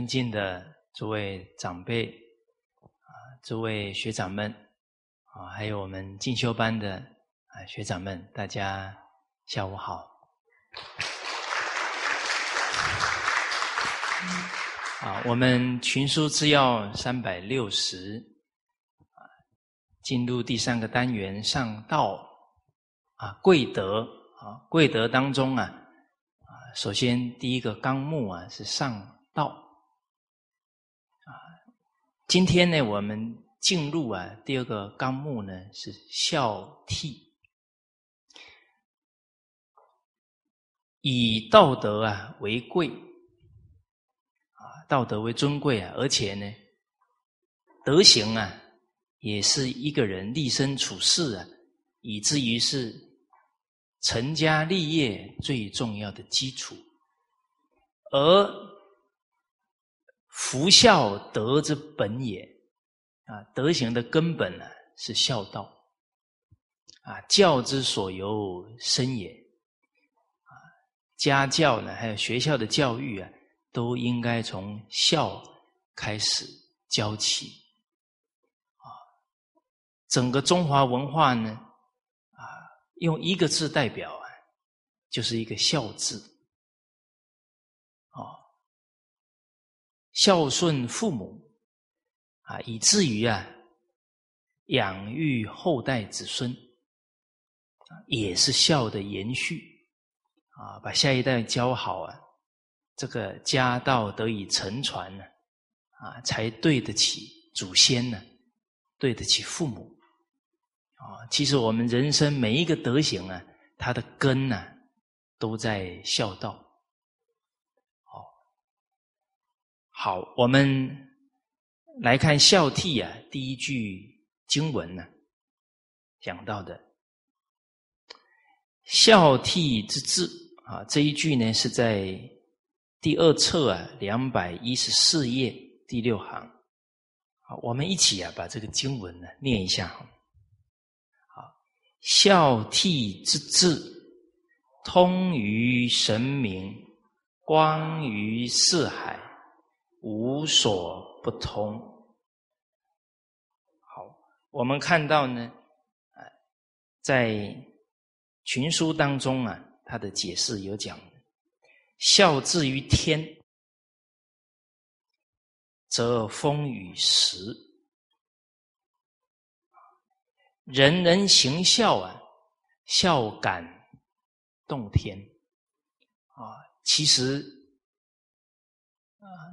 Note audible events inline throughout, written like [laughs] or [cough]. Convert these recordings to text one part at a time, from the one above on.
尊敬的诸位长辈啊，诸位学长们啊，还有我们进修班的啊学长们，大家下午好。啊，我们群书之要三百六十啊，进入第三个单元上道啊，贵德啊，贵德当中啊啊，首先第一个纲目啊是上道。今天呢，我们进入啊第二个纲目呢是孝悌，以道德啊为贵，啊道德为尊贵啊，而且呢德行啊也是一个人立身处世啊，以至于是成家立业最重要的基础，而。福孝德之本也，啊，德行的根本呢是孝道，啊，教之所由生也，啊，家教呢，还有学校的教育啊，都应该从孝开始教起，啊，整个中华文化呢，啊，用一个字代表啊，就是一个孝字。孝顺父母啊，以至于啊，养育后代子孙也是孝的延续啊，把下一代教好啊，这个家道得以承传呢啊，才对得起祖先呢，对得起父母啊。其实我们人生每一个德行啊，它的根呢，都在孝道。好，我们来看孝悌啊，第一句经文呢讲到的孝悌之志啊，这一句呢是在第二册啊两百一十四页第六行。好，我们一起啊把这个经文呢念一下。好，孝悌之志，通于神明，光于四海。无所不通。好，我们看到呢，在群书当中啊，他的解释有讲：孝至于天，则风雨时；人人行孝啊，孝感动天。啊，其实。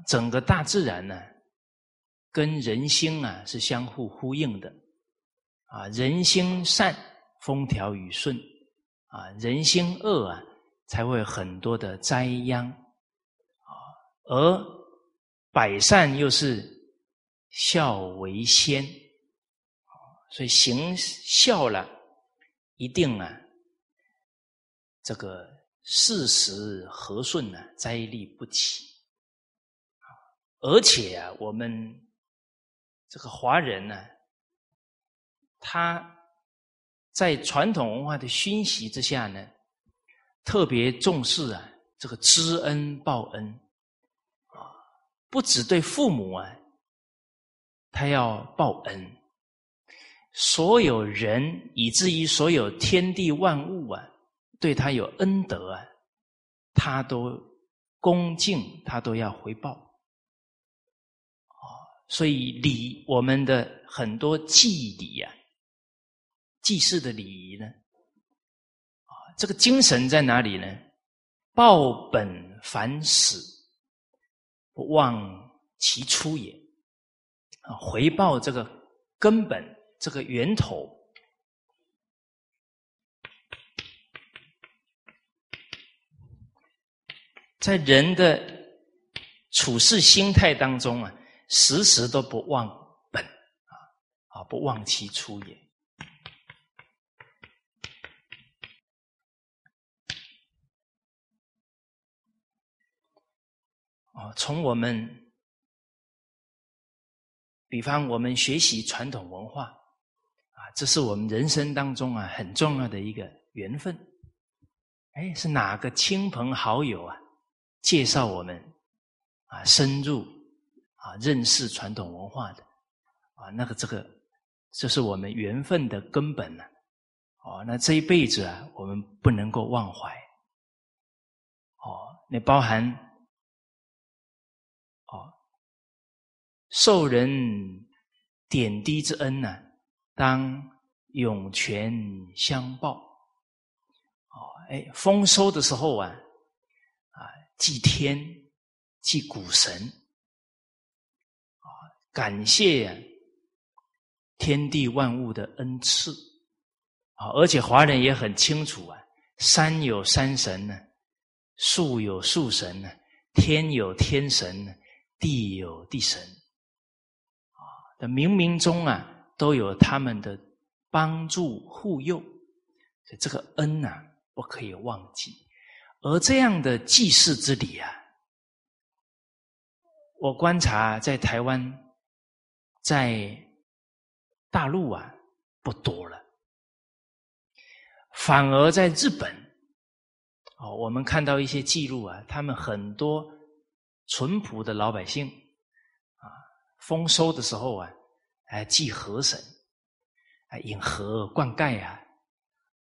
整个大自然呢，跟人心啊是相互呼应的，啊，人心善，风调雨顺，啊，人心恶啊，才会很多的灾殃，啊，而百善又是孝为先，所以行孝了，一定啊，这个事实和顺呢，灾力不起。而且啊，我们这个华人呢，他在传统文化的熏习之下呢，特别重视啊这个知恩报恩啊，不只对父母啊，他要报恩，所有人以至于所有天地万物啊，对他有恩德啊，他都恭敬，他都要回报。所以礼，我们的很多祭礼呀，祭祀的礼仪呢，啊，这个精神在哪里呢？报本反始，不忘其初也。啊，回报这个根本，这个源头，在人的处事心态当中啊。时时都不忘本啊，啊，不忘其初也。哦，从我们，比方我们学习传统文化啊，这是我们人生当中啊很重要的一个缘分。哎，是哪个亲朋好友啊介绍我们啊深入啊认识传统文化的啊，那个这个这是我们缘分的根本呢。哦，那这一辈子啊，我们不能够忘怀。哦，那包含哦受人点滴之恩呢，当涌泉相报。哦，哎，丰收的时候啊，啊，祭天，祭谷神，感谢天地万物的恩赐。啊，而且华人也很清楚啊，山有山神呢，树有树神呢，天有天神呢，地有地神，啊，的冥冥中啊，都有他们的帮助护佑，所以这个恩呐，不可以忘记。而这样的祭祀之礼啊，我观察在台湾，在大陆啊，不多了。反而在日本，哦，我们看到一些记录啊，他们很多淳朴的老百姓啊，丰收的时候啊，哎祭河神，啊引河灌溉啊，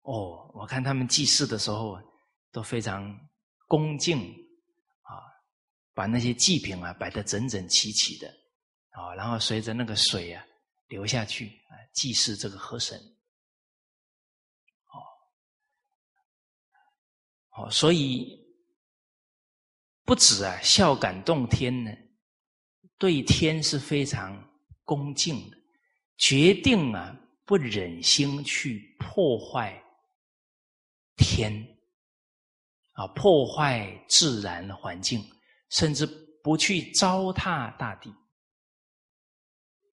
哦，我看他们祭祀的时候啊，都非常恭敬啊，把那些祭品啊摆得整整齐齐的啊，然后随着那个水啊流下去啊，祭祀这个河神。哦，哦所以不止啊，孝感动天呢，对天是非常恭敬的，决定啊不忍心去破坏天啊，破坏自然环境，甚至不去糟蹋大地。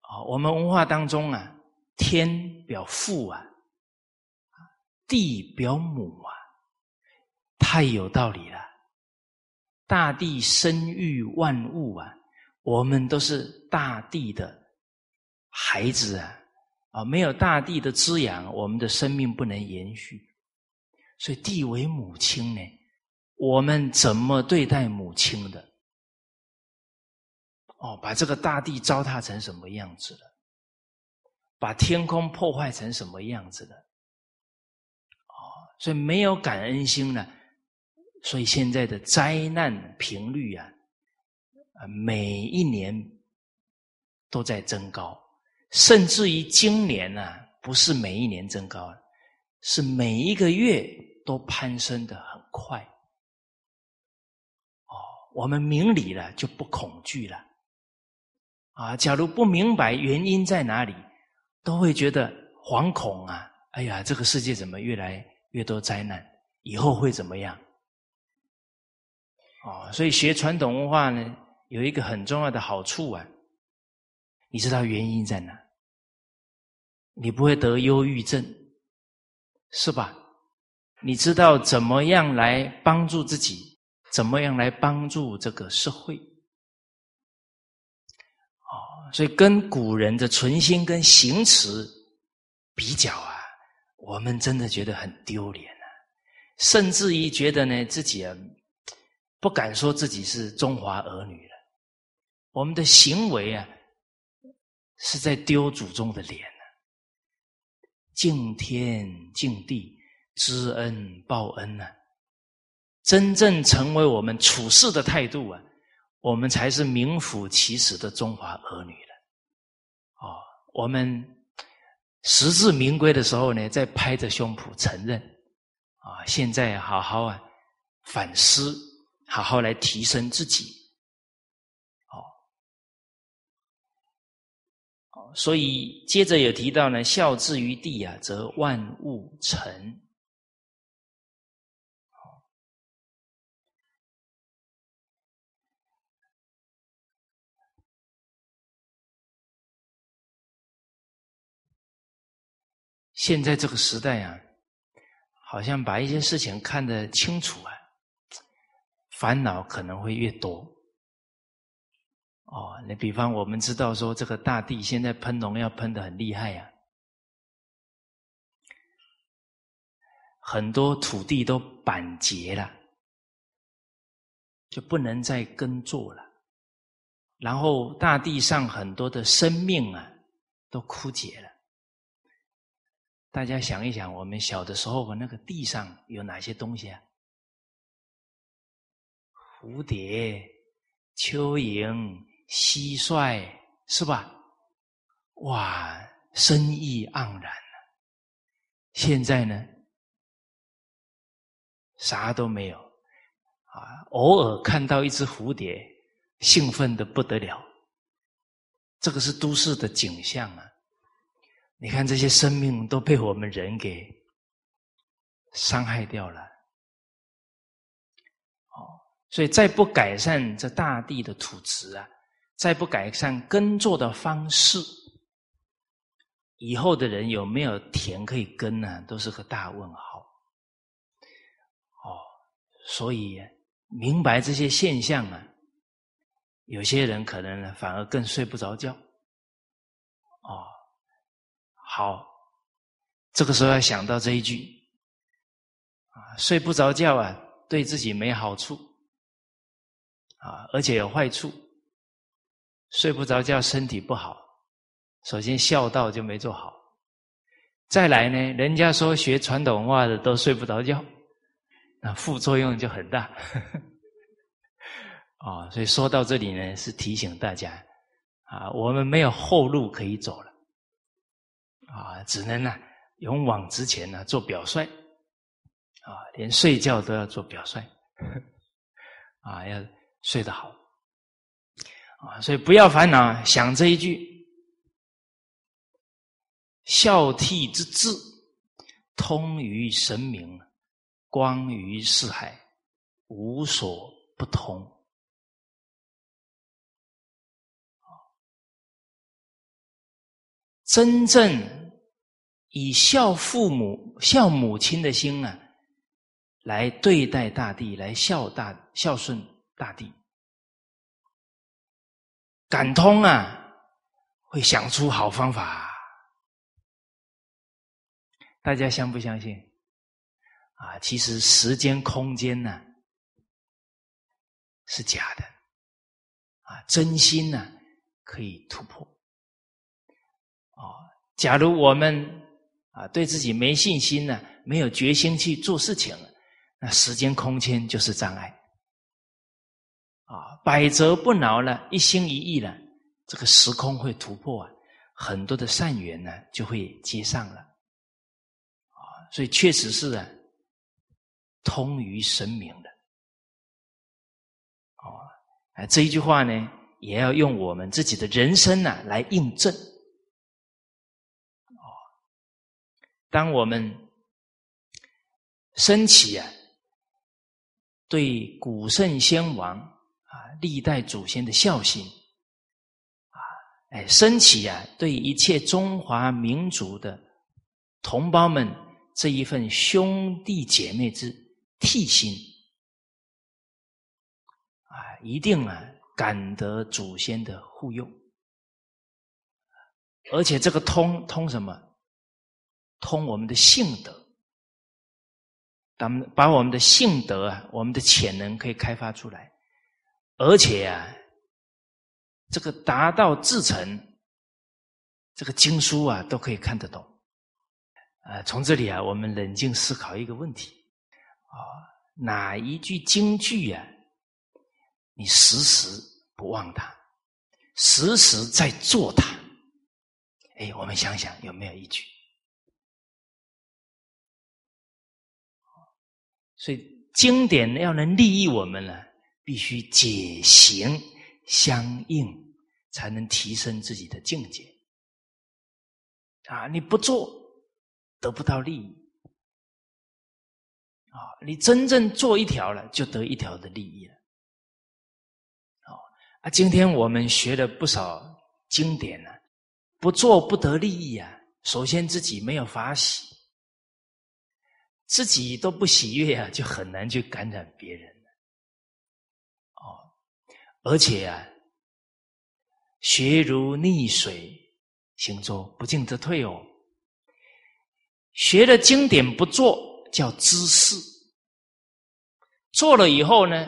啊，我们文化当中啊，天表父啊，地表母啊。太有道理了，大地生育万物啊，我们都是大地的孩子啊，啊，没有大地的滋养，我们的生命不能延续。所以地为母亲呢，我们怎么对待母亲的？哦，把这个大地糟蹋成什么样子了？把天空破坏成什么样子了？哦，所以没有感恩心呢。所以现在的灾难频率啊，啊，每一年都在增高，甚至于今年呢，不是每一年增高，是每一个月都攀升的很快。哦，我们明理了就不恐惧了，啊，假如不明白原因在哪里，都会觉得惶恐啊！哎呀，这个世界怎么越来越多灾难？以后会怎么样？哦，所以学传统文化呢，有一个很重要的好处啊，你知道原因在哪？你不会得忧郁症，是吧？你知道怎么样来帮助自己，怎么样来帮助这个社会？所以跟古人的存心跟行持比较啊，我们真的觉得很丢脸啊，甚至于觉得呢自己啊。不敢说自己是中华儿女了，我们的行为啊，是在丢祖宗的脸呢。敬天敬地，知恩报恩呢，真正成为我们处事的态度啊，我们才是名副其实的中华儿女了。哦，我们实至名归的时候呢，在拍着胸脯承认啊，现在好好啊反思。好好来提升自己，哦，所以接着有提到呢，孝治于地啊，则万物成。现在这个时代啊，好像把一些事情看得清楚啊。烦恼可能会越多，哦，你比方我们知道说，这个大地现在喷农药喷的很厉害呀，很多土地都板结了，就不能再耕作了，然后大地上很多的生命啊，都枯竭了。大家想一想，我们小的时候，那个地上有哪些东西啊？蝴蝶、蚯蚓、蟋蟀，是吧？哇，生意盎然现在呢，啥都没有啊！偶尔看到一只蝴蝶，兴奋的不得了。这个是都市的景象啊！你看这些生命都被我们人给伤害掉了。哦，所以再不改善这大地的土质啊，再不改善耕作的方式。以后的人有没有田可以耕呢？都是个大问号。哦，所以明白这些现象啊，有些人可能反而更睡不着觉。好，这个时候要想到这一句啊，睡不着觉啊，对自己没好处啊，而且有坏处。睡不着觉，身体不好。首先孝道就没做好，再来呢，人家说学传统文化的都睡不着觉，那副作用就很大。[laughs] 啊，所以说到这里呢，是提醒大家啊，我们没有后路可以走了，啊，只能呢勇往直前呢做表率，啊，连睡觉都要做表率，啊，要睡得好，啊，所以不要烦恼，想这一句。孝悌之志，通于神明，光于四海，无所不通。真正以孝父母、孝母亲的心啊，来对待大地，来孝大孝顺大地，感通啊，会想出好方法。大家相不相信？啊，其实时间、空间呢是假的，啊，真心呢可以突破。假如我们啊对自己没信心呢，没有决心去做事情了，那时间、空间就是障碍。啊，百折不挠了，一心一意了，这个时空会突破啊，很多的善缘呢就会接上了。啊所以确实是啊，通于神明的，哦，这一句话呢，也要用我们自己的人生呢来印证。当我们升起啊，对古圣先王啊、历代祖先的孝心，啊，哎，升起啊，对一切中华民族的同胞们。这一份兄弟姐妹之替心啊，一定啊感得祖先的护佑，而且这个通通什么？通我们的性德，咱们把我们的性德啊，我们的潜能可以开发出来，而且啊，这个达到至诚，这个经书啊都可以看得懂。呃，从这里啊，我们冷静思考一个问题：啊，哪一句京剧呀，你时时不忘它，时时在做它？哎，我们想想有没有一句？所以经典要能利益我们呢，必须解行相应，才能提升自己的境界。啊，你不做。得不到利益啊！你真正做一条了，就得一条的利益了。啊，今天我们学了不少经典呢，不做不得利益啊。首先自己没有法喜，自己都不喜悦啊，就很难去感染别人哦，而且啊，学如逆水行舟，不进则退哦。学了经典不做叫知识，做了以后呢，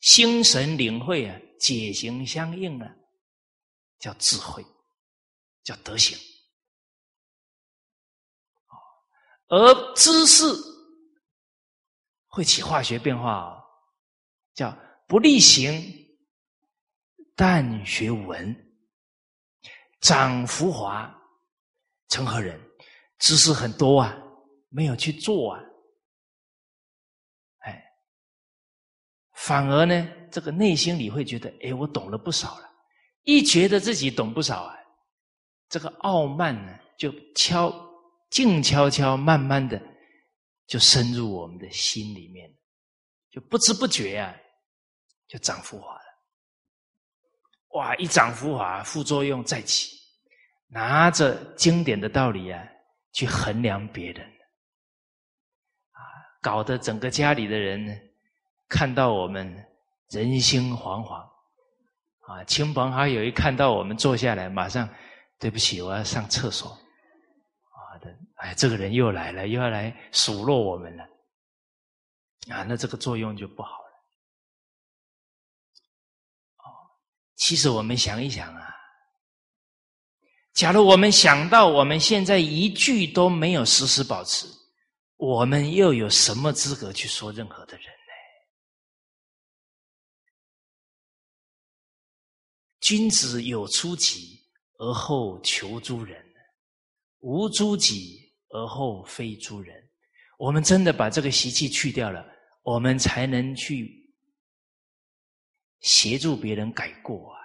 心神领会啊，解行相应啊，叫智慧，叫德行。而知识会起化学变化哦，叫不力行，但学文，长浮华，成何人？知识很多啊，没有去做啊，哎，反而呢，这个内心里会觉得，哎，我懂了不少了。一觉得自己懂不少啊，这个傲慢呢，就悄。静悄悄、慢慢的，就深入我们的心里面，就不知不觉啊，就长浮华了。哇！一长浮华，副作用再起，拿着经典的道理啊，去衡量别人，啊，搞得整个家里的人呢，看到我们人心惶惶，啊，亲朋好友一看到我们坐下来，马上对不起，我要上厕所。哎，这个人又来了，又要来数落我们了，啊，那这个作用就不好了。哦，其实我们想一想啊，假如我们想到我们现在一句都没有时时保持，我们又有什么资格去说任何的人呢？君子有出己而后求诸人，无诸己。而后非诸人，我们真的把这个习气去掉了，我们才能去协助别人改过啊。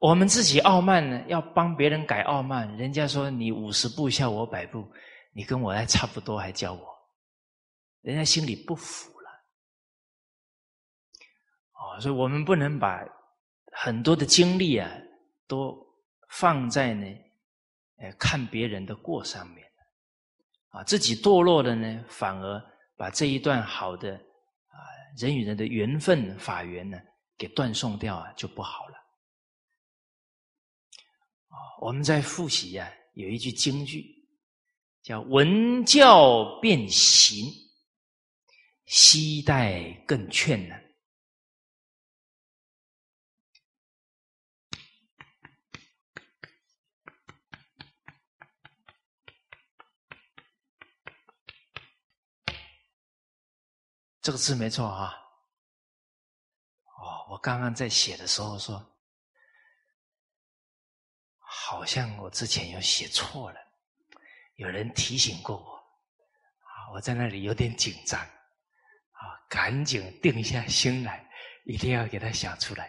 我们自己傲慢呢，要帮别人改傲慢，人家说你五十步笑我百步，你跟我还差不多，还教我，人家心里不服了。哦，所以我们不能把很多的精力啊，都放在呢，呃，看别人的过上面。啊，自己堕落了呢，反而把这一段好的啊人与人的缘分法缘呢，给断送掉啊，就不好了。啊，我们在复习呀，有一句京剧，叫“文教变形，西代更劝”呢。这个字没错啊！哦，我刚刚在写的时候说，好像我之前有写错了，有人提醒过我，啊，我在那里有点紧张，啊，赶紧定下心来，一定要给他想出来，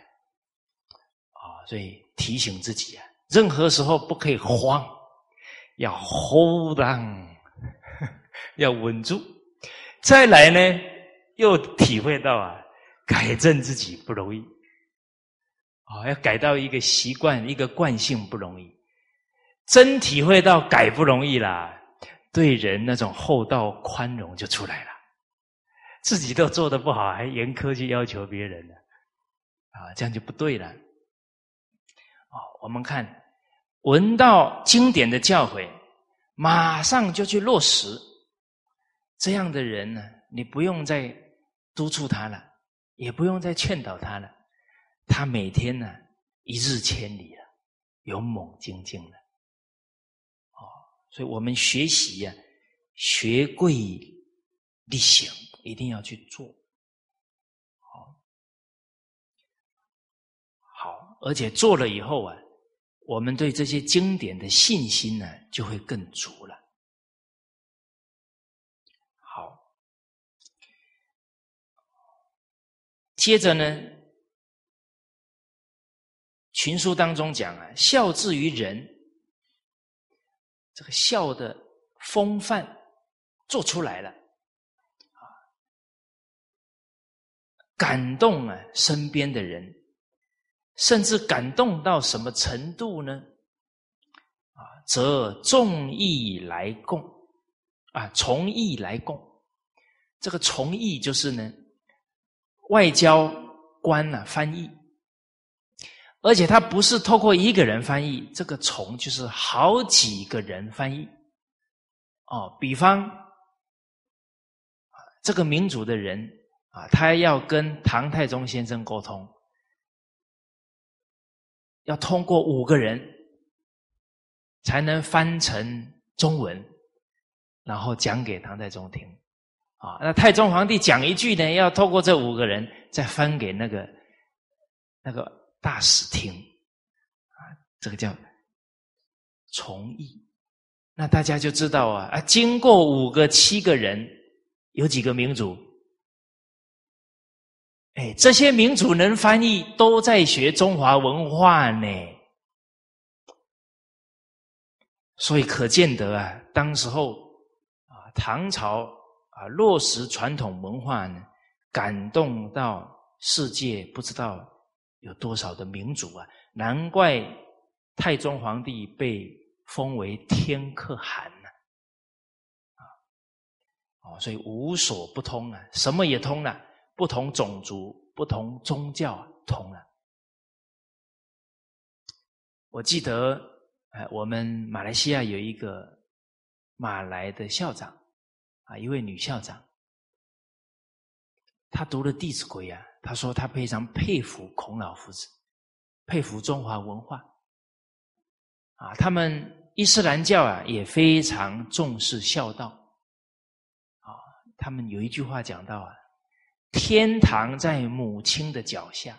啊，所以提醒自己啊，任何时候不可以慌，要 hold on，[laughs] 要稳住，再来呢。又体会到啊，改正自己不容易，啊，要改到一个习惯、一个惯性不容易，真体会到改不容易啦。对人那种厚道宽容就出来了，自己都做的不好，还严苛去要求别人呢，啊，这样就不对了。哦，我们看闻到经典的教诲，马上就去落实，这样的人呢，你不用再。督促他了，也不用再劝导他了。他每天呢，一日千里了，勇猛精进了。哦，所以我们学习呀，学贵力行，一定要去做。好，好，而且做了以后啊，我们对这些经典的信心呢，就会更足了。接着呢，群书当中讲啊，孝至于人，这个孝的风范做出来了，啊，感动啊身边的人，甚至感动到什么程度呢？啊，则众义来共，啊，从义来共，这个从义就是呢。外交官呢翻译，而且他不是透过一个人翻译，这个从就是好几个人翻译。哦，比方这个民主的人啊，他要跟唐太宗先生沟通，要通过五个人才能翻成中文，然后讲给唐太宗听。啊，那太宗皇帝讲一句呢，要透过这五个人再翻给那个那个大使听。啊，这个叫从译。那大家就知道啊，啊，经过五个、七个人，有几个民族？哎，这些民族能翻译，都在学中华文化呢。所以可见得啊，当时候啊，唐朝啊落实传统文化呢，感动到世界不知道有多少的民族啊，难怪太宗皇帝被。封为天可汗呢，啊，哦，所以无所不通啊，什么也通了，不同种族、不同宗教通了。我记得，哎，我们马来西亚有一个马来的校长，啊，一位女校长，她读了《弟子规》啊，她说她非常佩服孔老夫子，佩服中华文化，啊，他们。伊斯兰教啊，也非常重视孝道。啊，他们有一句话讲到啊，天堂在母亲的脚下。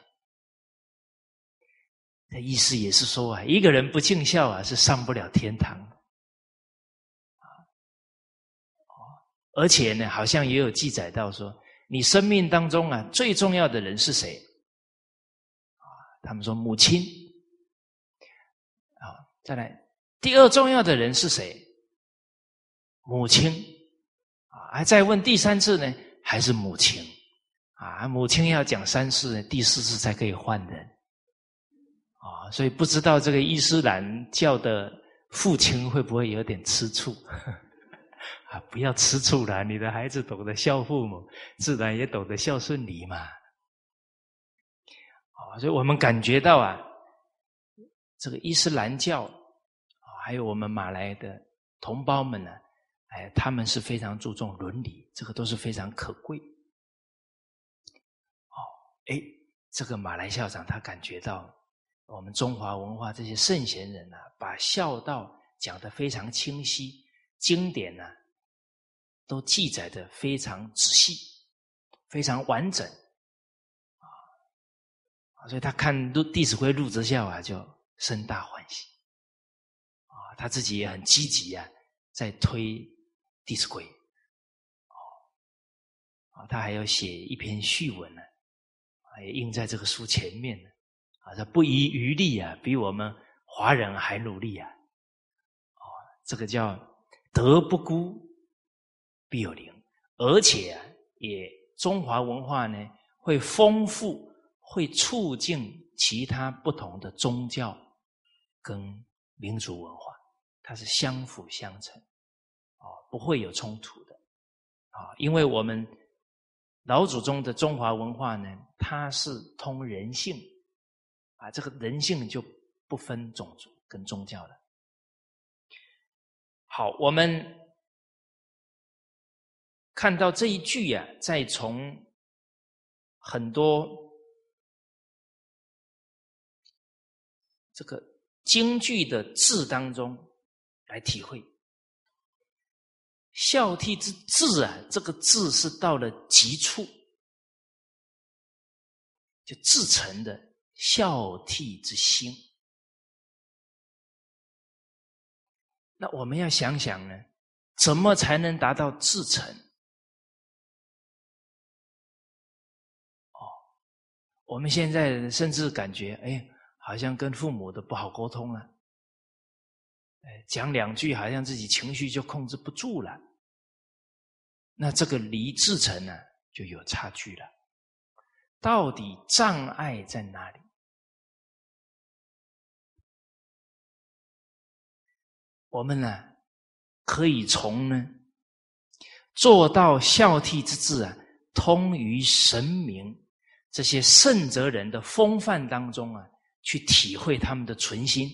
那意思也是说啊，一个人不尽孝啊，是上不了天堂的。而且呢，好像也有记载到说，你生命当中啊，最重要的人是谁？啊，他们说母亲。啊，再来。第二重要的人是谁？母亲啊，还再问第三次呢？还是母亲啊？母亲要讲三次，第四次才可以换人啊。所以不知道这个伊斯兰教的父亲会不会有点吃醋啊？不要吃醋了，你的孩子懂得孝父母，自然也懂得孝顺你嘛。啊，所以我们感觉到啊，这个伊斯兰教啊。还有我们马来的同胞们呢，哎，他们是非常注重伦理，这个都是非常可贵。哦，哎，这个马来校长他感觉到我们中华文化这些圣贤人呢，把孝道讲得非常清晰，经典呢都记载的非常仔细，非常完整，啊，所以他看《弟子规》《入则孝》啊，就深大欢喜。啊他自己也很积极啊，在推《弟子规》哦，啊，他还要写一篇序文呢，也印在这个书前面呢，啊，他不遗余力啊，比我们华人还努力啊，哦，这个叫德不孤，必有灵，而且啊，也中华文化呢，会丰富，会促进其他不同的宗教跟民族文化。它是相辅相成，啊，不会有冲突的，啊，因为我们老祖宗的中华文化呢，它是通人性，啊，这个人性就不分种族跟宗教了。好，我们看到这一句呀，再从很多这个京剧的字当中。来体会孝悌之至啊，这个至是到了极处，就至诚的孝悌之心。那我们要想想呢，怎么才能达到至诚？我们现在甚至感觉，哎，好像跟父母都不好沟通了。讲两句好像自己情绪就控制不住了，那这个离至诚呢就有差距了。到底障碍在哪里？我们呢可以从呢做到孝悌之志啊，通于神明这些圣哲人的风范当中啊，去体会他们的存心。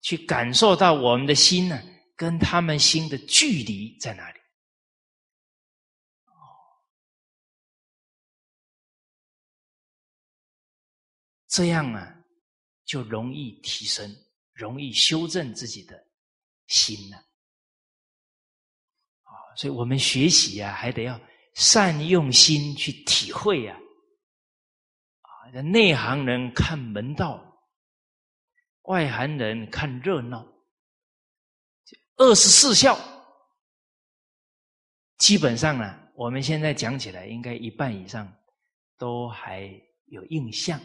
去感受到我们的心呢，跟他们心的距离在哪里？这样啊，就容易提升，容易修正自己的心呢。啊，所以我们学习啊，还得要善用心去体会呀。内行人看门道，外行人看热闹。二十四孝，基本上呢，我们现在讲起来，应该一半以上都还有印象。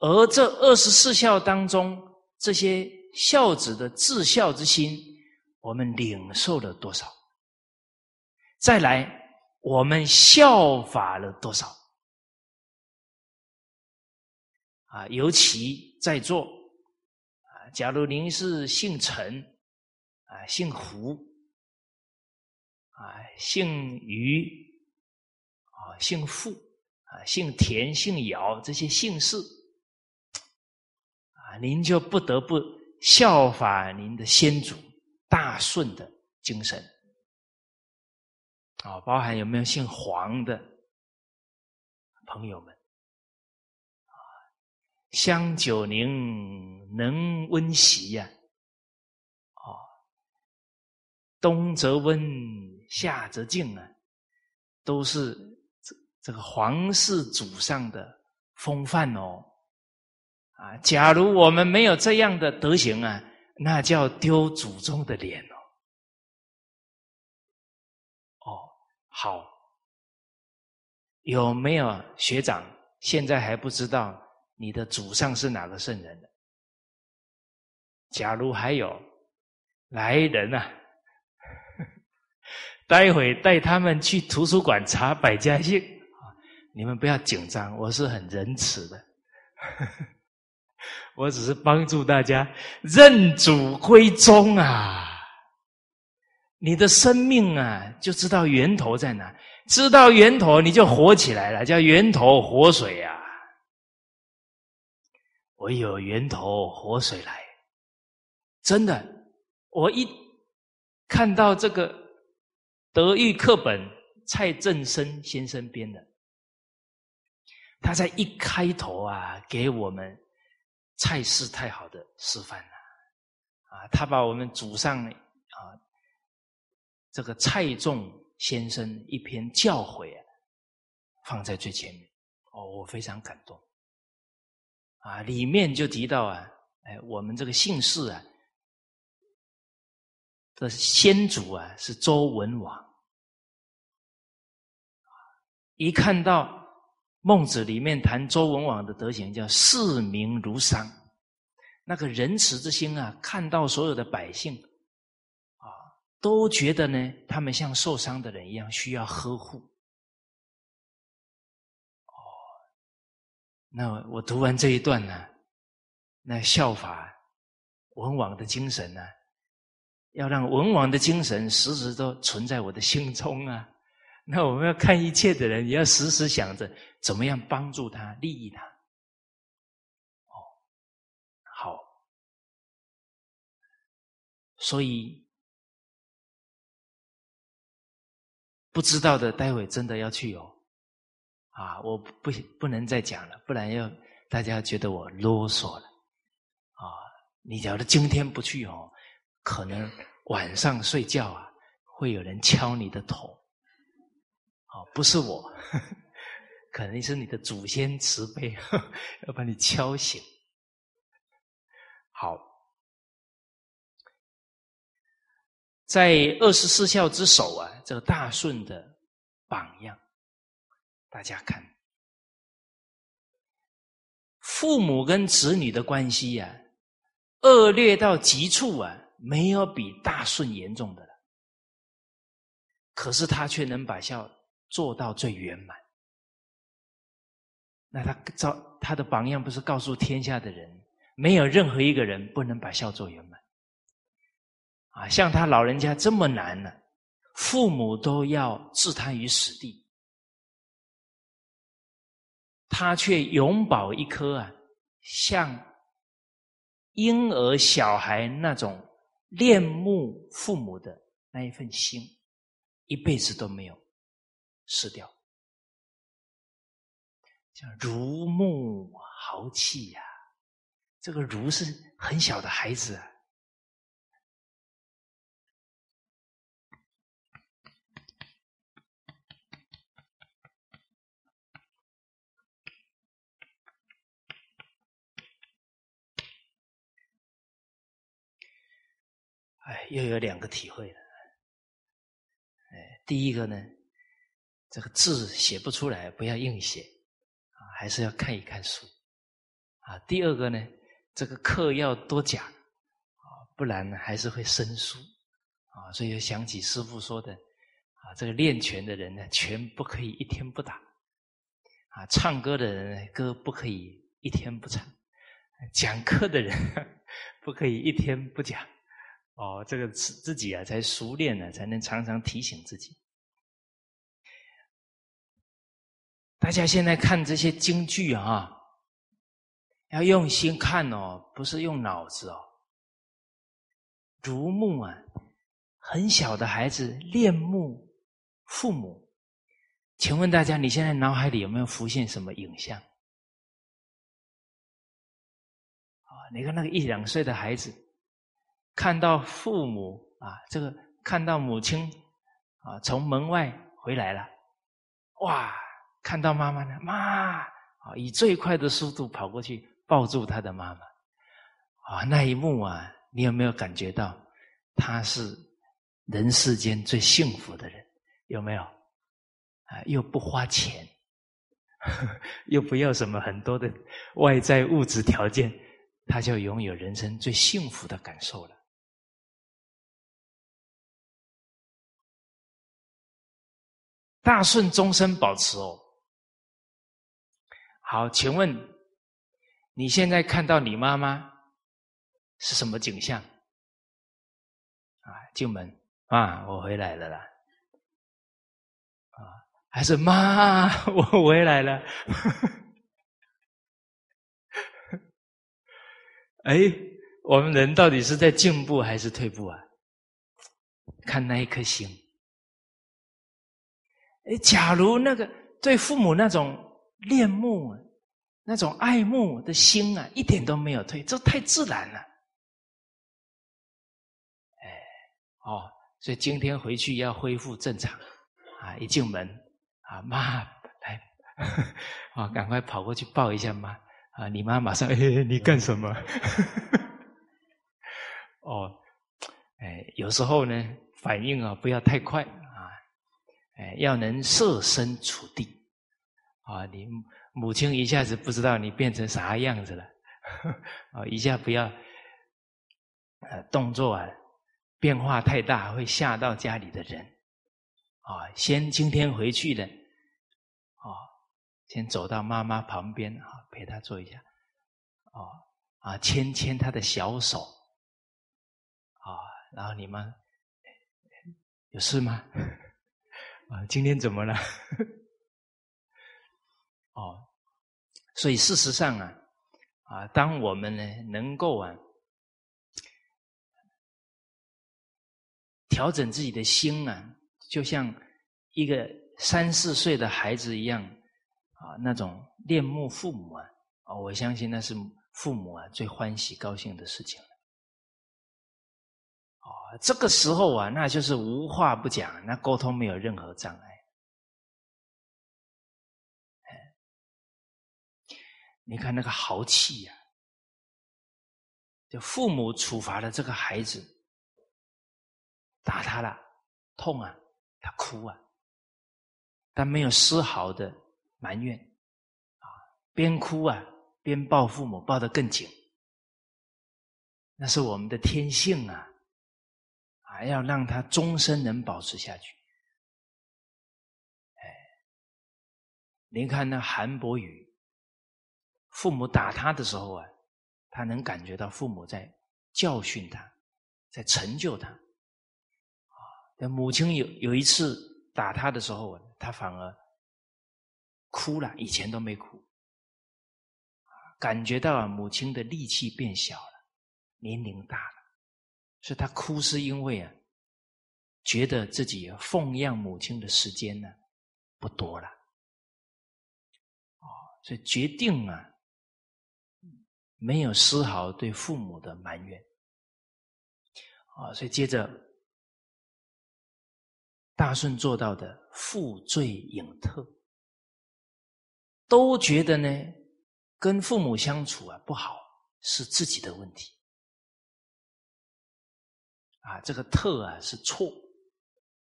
而这二十四孝当中，这些孝子的至孝之心，我们领受了多少？再来，我们效法了多少？啊，尤其在座啊，假如您是姓陈啊，姓胡啊，姓于啊，姓傅啊，姓田、姓姚这些姓氏啊。您就不得不效法您的先祖大顺的精神啊！包含有没有姓黄的朋友们？香九龄能温席呀，哦，冬则温，夏则静啊，都是这这个皇室祖上的风范哦。啊，假如我们没有这样的德行啊，那叫丢祖宗的脸哦。哦，好，有没有学长现在还不知道你的祖上是哪个圣人的？假如还有来人啊，[laughs] 待会带他们去图书馆查百家姓！你们不要紧张，我是很仁慈的。[laughs] 我只是帮助大家认祖归宗啊！你的生命啊，就知道源头在哪，知道源头你就活起来了，叫源头活水啊！唯有源头活水来，真的，我一看到这个德育课本，蔡振生先生编的，他在一开头啊，给我们。蔡氏太好的示范了，啊，他把我们祖上啊这个蔡仲先生一篇教诲啊放在最前面，哦，我非常感动，啊，里面就提到啊，哎，我们这个姓氏啊的先祖啊是周文王，一看到。孟子里面谈周文王的德行，叫视民如商，那个仁慈之心啊，看到所有的百姓啊，都觉得呢，他们像受伤的人一样需要呵护。那我读完这一段呢，那效法文王的精神呢，要让文王的精神时时都存在我的心中啊。[laughs] 那我们要看一切的人，也要时时想着怎么样帮助他、利益他。哦，好，所以不知道的，待会真的要去哦。啊，我不不能再讲了，不然要大家觉得我啰嗦了。啊，你假如今天不去哦，可能晚上睡觉啊，会有人敲你的头。哦，不是我，[laughs] 可能是你的祖先慈悲，[laughs] 要把你敲醒。好，在二十四孝之首啊，这个大顺的榜样，大家看，父母跟子女的关系呀，恶劣到极处啊，没有比大顺严重的了。可是他却能把孝。做到最圆满，那他照他的榜样，不是告诉天下的人，没有任何一个人不能把孝做圆满啊！像他老人家这么难呢，父母都要置他于死地，他却永保一颗啊，像婴儿小孩那种恋慕父母的那一份心，一辈子都没有。失掉，叫如沐豪气呀！这个如是很小的孩子啊。哎，又有两个体会了。哎，第一个呢，这个字写不出来，不要硬写，啊，还是要看一看书。啊，第二个呢，这个课要多讲，啊，不然呢还是会生疏。啊，所以又想起师父说的，啊，这个练拳的人呢，拳不可以一天不打，啊，唱歌的人呢歌不可以一天不唱，讲课的人 [laughs] 不可以一天不讲。哦，这个自自己啊，才熟练呢，才能常常提醒自己。大家现在看这些京剧啊，要用心看哦，不是用脑子哦。如沐啊，很小的孩子恋慕父母，请问大家，你现在脑海里有没有浮现什么影像？啊，你看那个一两岁的孩子。看到父母啊，这个看到母亲啊，从门外回来了，哇！看到妈妈呢，妈啊，以最快的速度跑过去抱住他的妈妈，啊，那一幕啊，你有没有感觉到他是人世间最幸福的人？有没有？啊，又不花钱，[laughs] 又不要什么很多的外在物质条件，他就拥有人生最幸福的感受了。大顺终身保持哦。好，请问你现在看到你妈妈是什么景象？啊，进门啊，我回来了啦。啊，还是妈，[laughs] 我回来了。[laughs] 哎，我们人到底是在进步还是退步啊？看那一颗星。哎，假如那个对父母那种恋慕、那种爱慕的心啊，一点都没有退，这太自然了。哎，哦，所以今天回去要恢复正常啊！一进门啊，妈来啊，[laughs] 赶快跑过去抱一下妈啊！你妈马上哎，你干什么？[laughs] 哦，哎，有时候呢，反应啊，不要太快。哎，要能设身处地啊！你母亲一下子不知道你变成啥样子了 [laughs] 啊！一下不要呃动作啊变化太大，会吓到家里的人啊！先今天回去的啊，先走到妈妈旁边啊，陪她坐一下啊啊，牵牵她的小手啊，然后你们有事吗？啊，今天怎么了？[laughs] 哦，所以事实上啊，啊，当我们呢能够啊调整自己的心啊，就像一个三四岁的孩子一样啊，那种恋慕父母啊，啊，我相信那是父母啊最欢喜高兴的事情。这个时候啊，那就是无话不讲，那沟通没有任何障碍。你看那个豪气呀，就父母处罚了这个孩子，打他了，痛啊，他哭啊，但没有丝毫的埋怨，啊，边哭啊边抱父母，抱得更紧，那是我们的天性啊。还要让他终身能保持下去。哎，您看那韩伯宇，父母打他的时候啊，他能感觉到父母在教训他，在成就他。啊，那母亲有有一次打他的时候啊，他反而哭了，以前都没哭。感觉到啊，母亲的力气变小了，年龄大了。所以他哭是因为啊，觉得自己奉养母亲的时间呢不多了，哦，所以决定啊，没有丝毫对父母的埋怨。啊，所以接着大顺做到的负罪隐特，都觉得呢，跟父母相处啊不好是自己的问题。啊，这个特啊是错，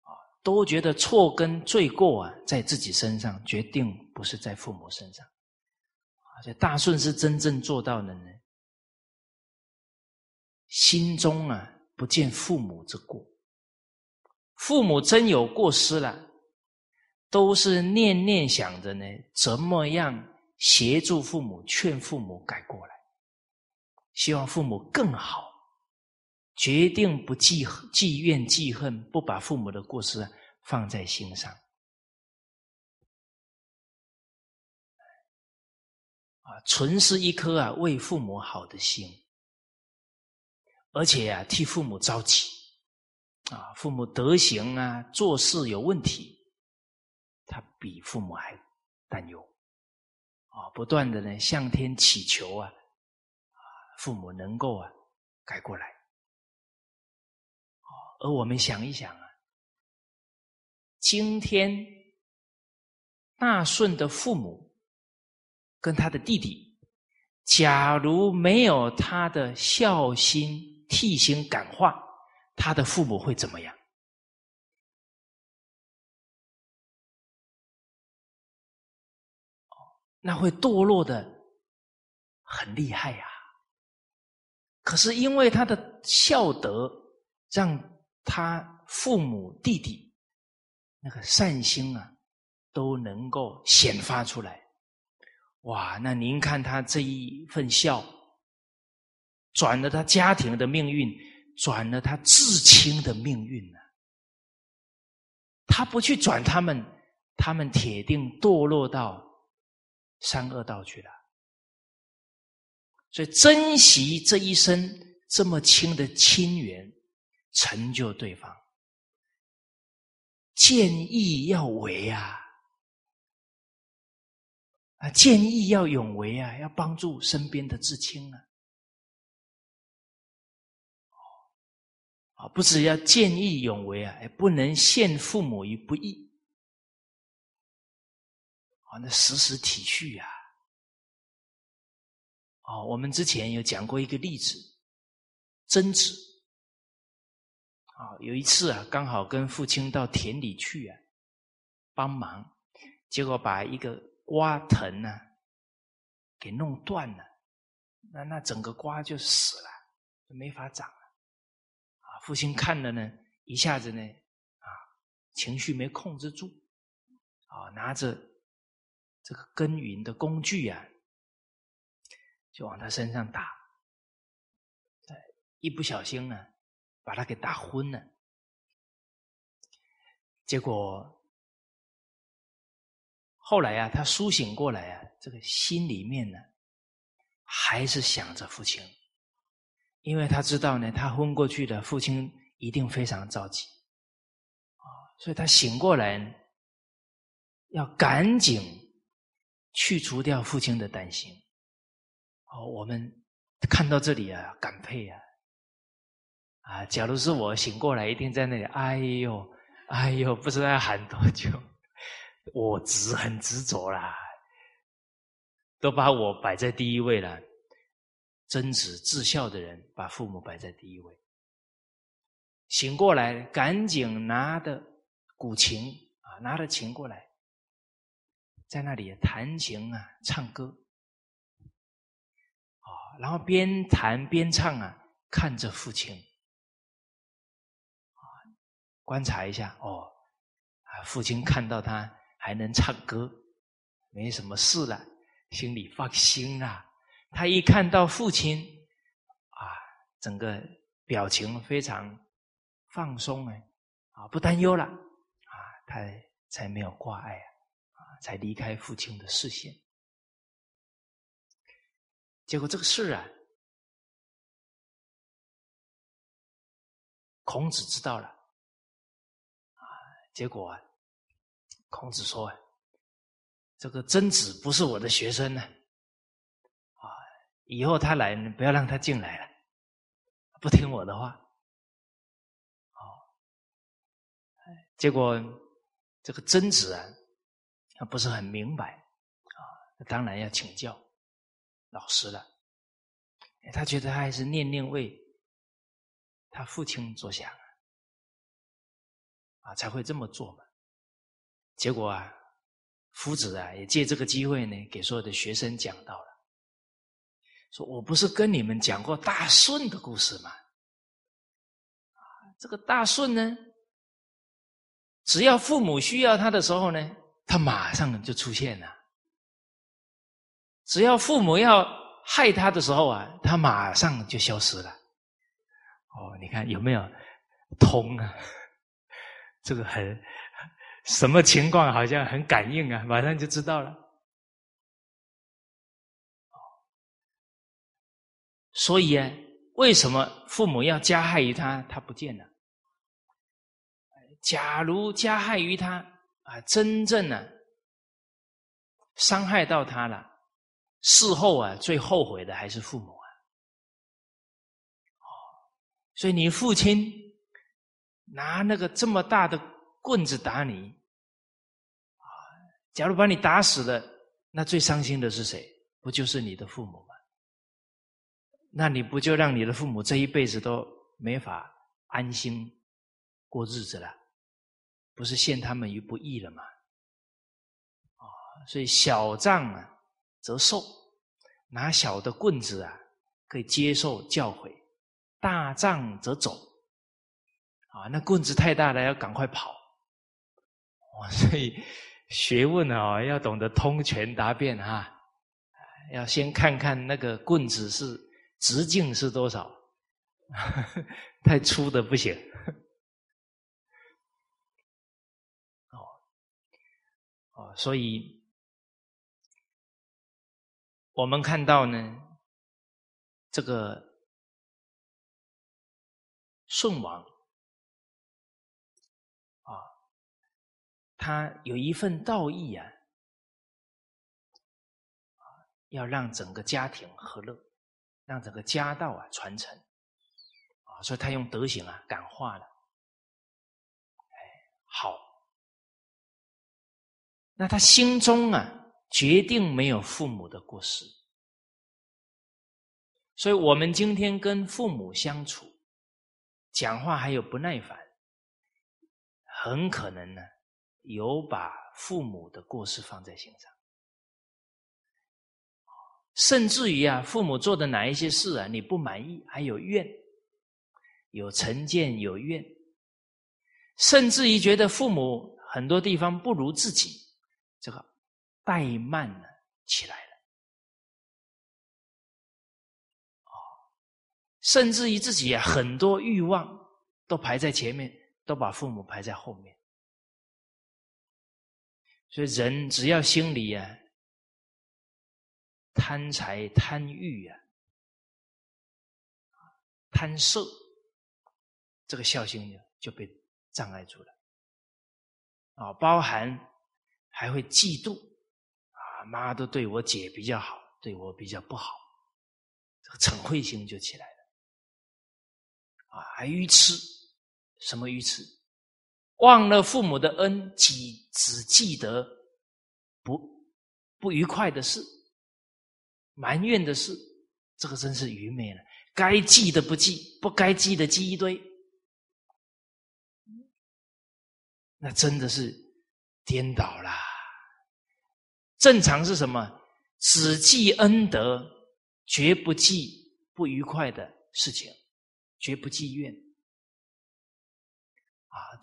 啊，都觉得错跟罪过啊在自己身上，决定不是在父母身上。而且大顺是真正做到的呢，心中啊不见父母之过，父母真有过失了，都是念念想着呢，怎么样协助父母、劝父母改过来，希望父母更好。决定不记记怨记恨，不把父母的过失放在心上，啊，纯是一颗啊为父母好的心，而且啊替父母着急，啊，父母德行啊做事有问题，他比父母还担忧，啊，不断的呢向天祈求啊，啊，父母能够啊改过来。而我们想一想啊，今天大顺的父母跟他的弟弟，假如没有他的孝心替心感化，他的父母会怎么样？那会堕落的很厉害呀。可是因为他的孝德，让他父母、弟弟那个善心啊，都能够显发出来。哇！那您看他这一份孝，转了他家庭的命运，转了他至亲的命运呢。他不去转他们，他们铁定堕落到三恶道去了。所以珍惜这一生这么亲的亲缘。成就对方，见义要为啊，啊，见义要勇为啊，要帮助身边的至亲啊，啊，不只要见义勇为啊，也不能陷父母于不义，啊，那时时体恤呀，哦，我们之前有讲过一个例子，曾子。啊，有一次啊，刚好跟父亲到田里去啊，帮忙，结果把一个瓜藤呢给弄断了，那那整个瓜就死了，就没法长了。啊，父亲看了呢，一下子呢，啊，情绪没控制住，啊，拿着这个耕耘的工具啊，就往他身上打，一不小心呢。把他给打昏了，结果后来啊，他苏醒过来啊，这个心里面呢，还是想着父亲，因为他知道呢，他昏过去的父亲一定非常着急啊，所以他醒过来，要赶紧去除掉父亲的担心。哦，我们看到这里啊，感佩啊。啊！假如是我醒过来，一定在那里，哎呦，[laughs] 哎呦，不知道要喊多久。我执很执着啦，都把我摆在第一位了。真子至孝的人，把父母摆在第一位。醒过来，赶紧拿的古琴啊，拿着琴过来，在那里弹琴啊，唱歌啊，然后边弹边唱啊，看着父亲。观察一下哦，啊，父亲看到他还能唱歌，没什么事了，心里放心了。他一看到父亲，啊，整个表情非常放松哎，啊，不担忧了，啊，他才没有挂碍啊，才离开父亲的视线。结果这个事啊，孔子知道了。结果啊，孔子说：“啊这个曾子不是我的学生呢，啊，以后他来，你不要让他进来了，不听我的话。哦，结果这个贞子啊，他不是很明白啊，当然要请教老师了。他觉得他还是念念为他父亲着想啊，才会这么做嘛。结果啊，夫子啊也借这个机会呢，给所有的学生讲到了，说我不是跟你们讲过大顺的故事吗？啊，这个大顺呢，只要父母需要他的时候呢，他马上就出现了；只要父母要。害他的时候啊，他马上就消失了。哦，你看有没有通啊？这个很什么情况？好像很感应啊，马上就知道了。所以啊，为什么父母要加害于他？他不见了。假如加害于他啊，真正的伤害到他了。事后啊，最后悔的还是父母啊！所以你父亲拿那个这么大的棍子打你，啊，假如把你打死了，那最伤心的是谁？不就是你的父母吗？那你不就让你的父母这一辈子都没法安心过日子了？不是陷他们于不义了吗？啊，所以小杖啊。则受，拿小的棍子啊，可以接受教诲；大杖则走，啊，那棍子太大了，要赶快跑。哦，所以学问啊，要懂得通权达变啊，要先看看那个棍子是直径是多少，太粗的不行。哦，哦，所以。我们看到呢，这个顺王他有一份道义啊，要让整个家庭和乐，让整个家道啊传承，啊，所以他用德行啊感化了，哎，好，那他心中啊。决定没有父母的过失，所以我们今天跟父母相处，讲话还有不耐烦，很可能呢有把父母的过失放在心上，甚至于啊，父母做的哪一些事啊你不满意，还有怨，有成见，有怨，甚至于觉得父母很多地方不如自己，这个。怠慢了起来了，哦，甚至于自己啊，很多欲望都排在前面，都把父母排在后面。所以人只要心里啊贪财贪欲啊，贪色，这个孝心呢就被障碍住了。啊，包含还会嫉妒啊。妈都对我姐比较好，对我比较不好，这个嗔恚心就起来了。啊，还愚痴，什么愚痴？忘了父母的恩，只只记得不不愉快的事、埋怨的事，这个真是愚昧了。该记的不记，不该记的记一堆，那真的是颠倒了。正常是什么？只记恩德，绝不记不愉快的事情，绝不记怨。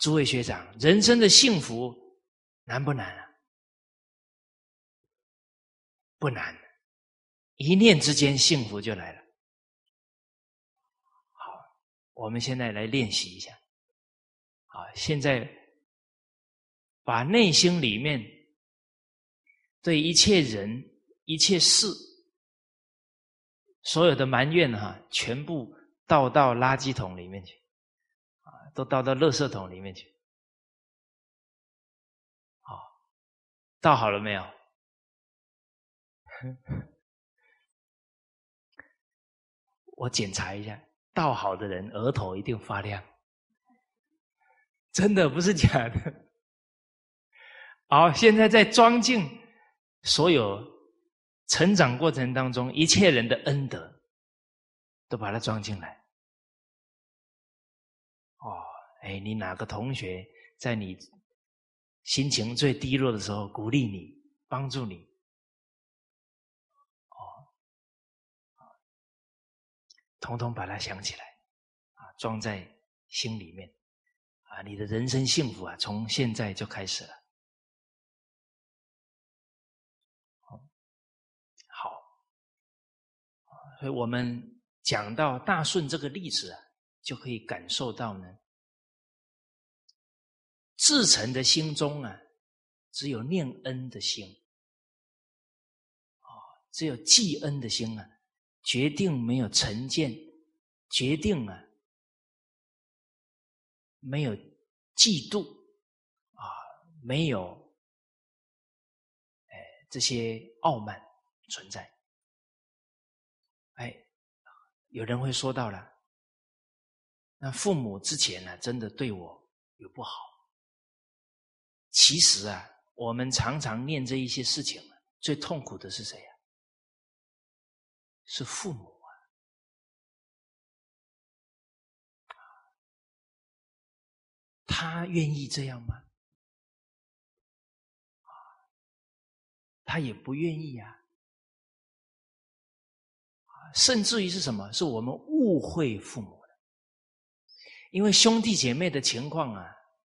诸位学长，人生的幸福难不难啊？不难，一念之间幸福就来了。好，我们现在来练习一下。啊，现在把内心里面。对一切人、一切事，所有的埋怨哈，全部倒到垃圾桶里面去，都倒到垃圾桶里面去。好，倒好了没有？[laughs] 我检查一下，倒好的人额头一定发亮，真的不是假的。好，现在在装进所有成长过程当中一切人的恩德，都把它装进来。哎，你哪个同学在你心情最低落的时候鼓励你、帮助你？哦统统把它想起来，啊，装在心里面，啊，你的人生幸福啊，从现在就开始了。好，所以我们讲到大顺这个例子啊，就可以感受到呢，至诚的心中啊，只有念恩的心，啊，只有记恩的心啊。决定没有成见，决定啊，没有嫉妒啊，没有哎这些傲慢存在。哎，有人会说到了，那父母之前呢，真的对我有不好。其实啊，我们常常念这一些事情，最痛苦的是谁啊？是父母啊，他愿意这样吗？他也不愿意呀。甚至于是什么？是我们误会父母了，因为兄弟姐妹的情况啊，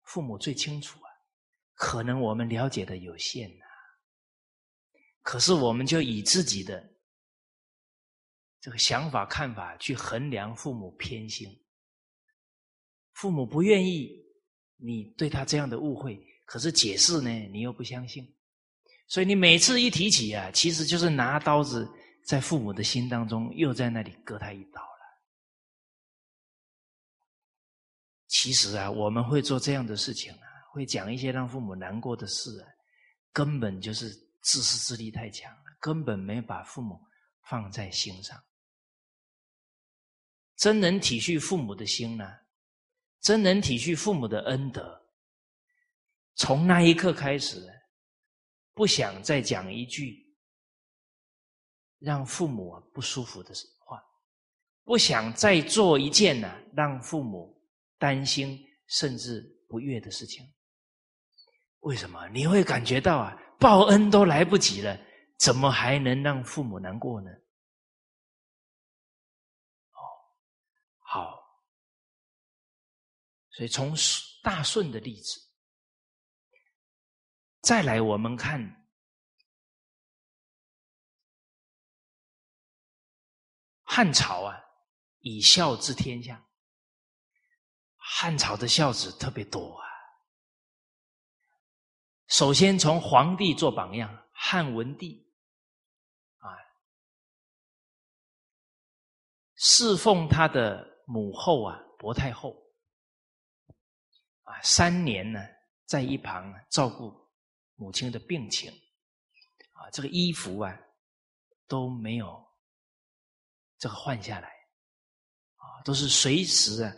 父母最清楚，可能我们了解的有限呐。可是我们就以自己的。这个想法、看法去衡量父母偏心，父母不愿意你对他这样的误会，可是解释呢，你又不相信，所以你每次一提起啊，其实就是拿刀子在父母的心当中又在那里割他一刀了。其实啊，我们会做这样的事情啊，会讲一些让父母难过的事，根本就是自私自利太强了，根本没把父母放在心上。真能体恤父母的心呢？真能体恤父母的恩德。从那一刻开始，不想再讲一句让父母不舒服的话，不想再做一件呢让父母担心甚至不悦的事情。为什么？你会感觉到啊，报恩都来不及了，怎么还能让父母难过呢？哦好，所以从大顺的例子，再来我们看汉朝啊，以孝治天下。汉朝的孝子特别多啊。首先从皇帝做榜样，汉文帝。啊，侍奉他的。母后啊，薄太后。啊，三年呢，在一旁照顾母亲的病情。啊，这个衣服啊都没有这个换下来。啊，都是随时啊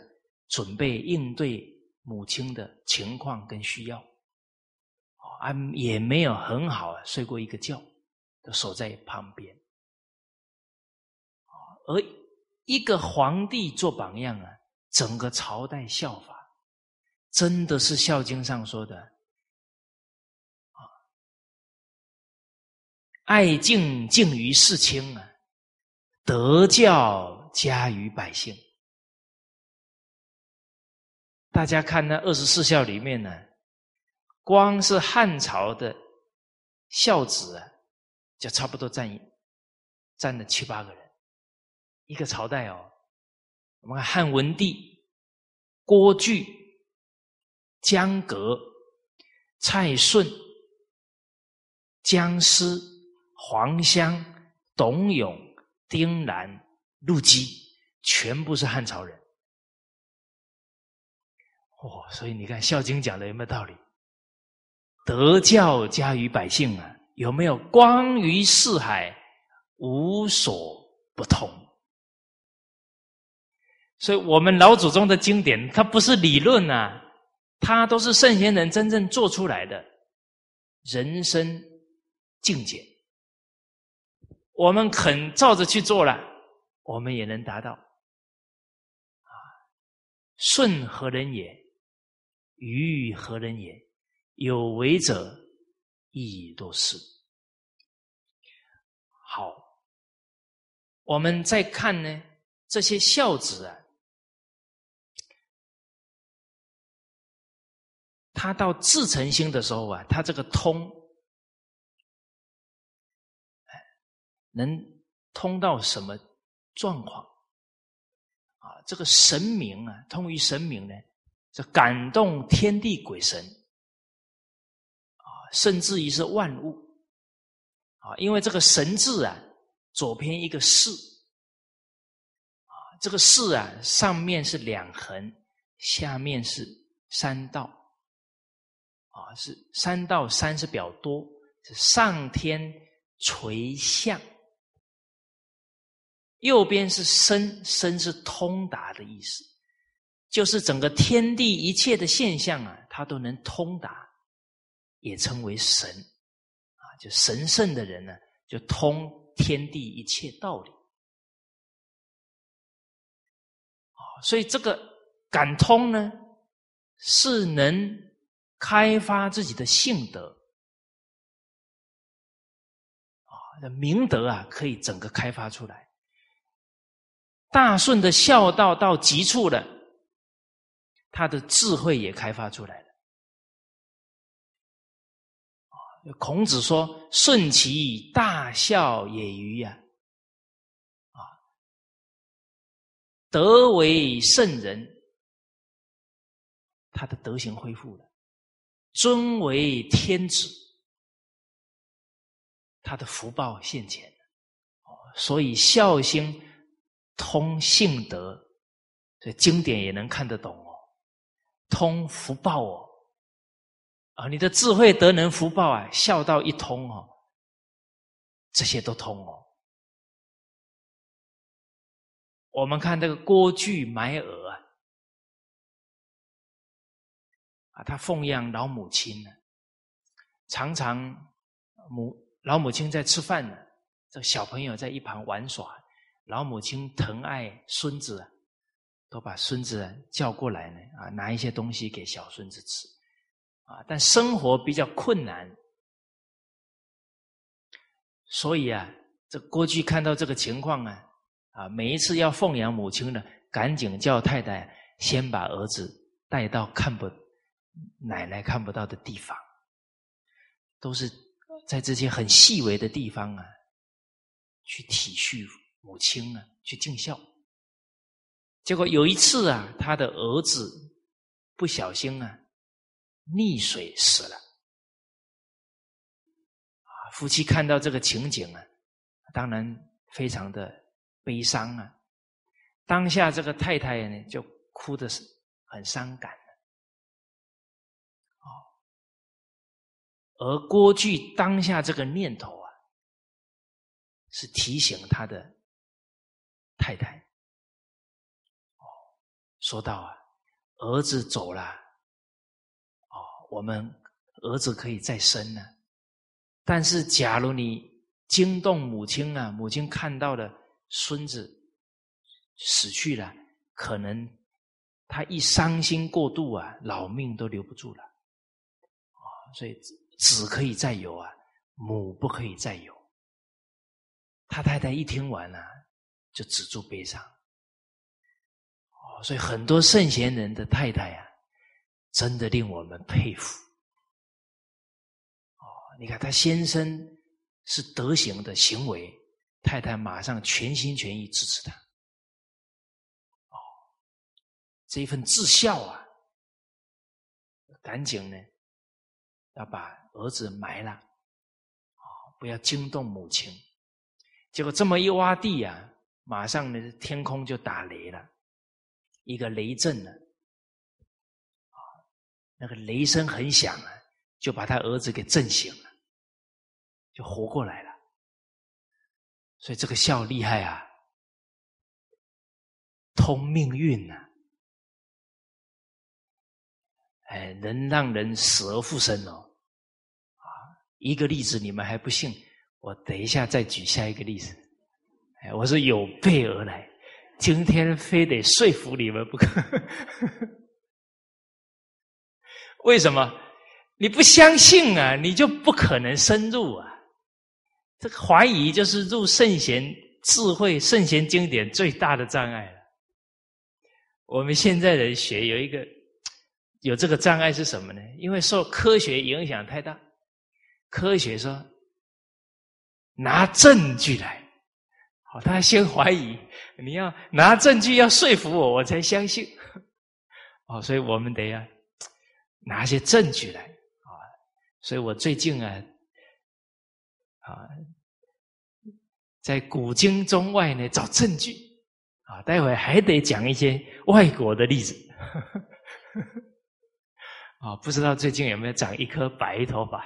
准备应对母亲的情况跟需要。啊，也没有很好睡过一个觉，都守在旁边，而。一个皇帝做榜样啊，整个朝代效法，真的是《孝经》上说的啊，爱敬敬于世亲啊，德教加于百姓。大家看那二十四孝里面呢，光是汉朝的孝子，就差不多占占了七八个人。一个朝代哦，我们看汉文帝、郭巨、江革、蔡顺、姜思、黄香、董永、丁兰、陆机，全部是汉朝人。哦，所以你看《孝经》讲的有没有道理？德教加于百姓啊，有没有光于四海，无所不通？所以我们老祖宗的经典，它不是理论啊，它都是圣贤人真正做出来的人生境界。我们肯照着去做了，我们也能达到。啊，顺何人也？愚何人也？有为者亦若是。好，我们再看呢，这些孝子啊。他到自成心的时候啊，他这个通，能通到什么状况？啊，这个神明啊，通于神明呢，这感动天地鬼神，甚至于是万物，啊，因为这个神字啊，左边一个士，啊，这个士啊，上面是两横，下面是三道。啊，是三道三是比较多，是上天垂象。右边是身，身是通达的意思，就是整个天地一切的现象啊，它都能通达，也称为神。啊，就神圣的人呢，就通天地一切道理。所以这个感通呢，是能。开发自己的性德啊，明德啊，可以整个开发出来。大顺的孝道到极处了，他的智慧也开发出来孔子说：“顺其大孝也于呀，啊，德为圣人，他的德行恢复了。”尊为天子，他的福报现前，所以孝心通性德，这经典也能看得懂哦，通福报哦，啊，你的智慧德能福报啊，孝道一通哦，这些都通哦。我们看这个郭巨埋鹅啊。啊，他奉养老母亲呢，常常母老母亲在吃饭呢，这小朋友在一旁玩耍，老母亲疼爱孙子，都把孙子叫过来呢，啊，拿一些东西给小孙子吃，啊，但生活比较困难，所以啊，这郭巨看到这个情况啊，啊，每一次要奉养母亲呢，赶紧叫太太先把儿子带到看不。奶奶看不到的地方，都是在这些很细微的地方啊，去体恤母亲啊，去尽孝。结果有一次啊，他的儿子不小心啊，溺水死了。啊，夫妻看到这个情景啊，当然非常的悲伤啊。当下这个太太呢，就哭的是很伤感的。而郭巨当下这个念头啊，是提醒他的太太。哦，说到啊，儿子走了，我们儿子可以再生呢。但是，假如你惊动母亲啊，母亲看到了孙子死去了，可能他一伤心过度啊，老命都留不住了。啊，所以。子可以再有啊，母不可以再有。他太太一听完了，就止住悲伤。哦，所以很多圣贤人的太太啊，真的令我们佩服。哦，你看他先生是德行的行为，太太马上全心全意支持他。哦，这一份至孝啊，赶紧呢，要把。儿子埋了，啊，不要惊动母亲。结果这么一挖地啊，马上呢天空就打雷了，一个雷震了，那个雷声很响啊，就把他儿子给震醒了，就活过来了。所以这个孝厉害啊！通命运呐，哎，能让人死而复生哦。啊，一个例子你们还不信，我等一下再举下一个例子。哎，我是有备而来，今天非得说服你们不可。为什么？你不相信啊，你就不可能深入啊。这个怀疑就是入圣贤智慧、圣贤经典最大的障碍了。我们现在人学有一个有这个障碍是什么呢？因为受科学影响太大。科学说拿证据来，好，他先怀疑，你要拿证据要说服我，我才相信。哦，所以我们得要拿些证据来啊。所以我最近啊。啊，在古今中外呢找证据啊，待会还得讲一些外国的例子。[laughs] 啊，不知道最近有没有长一颗白头发？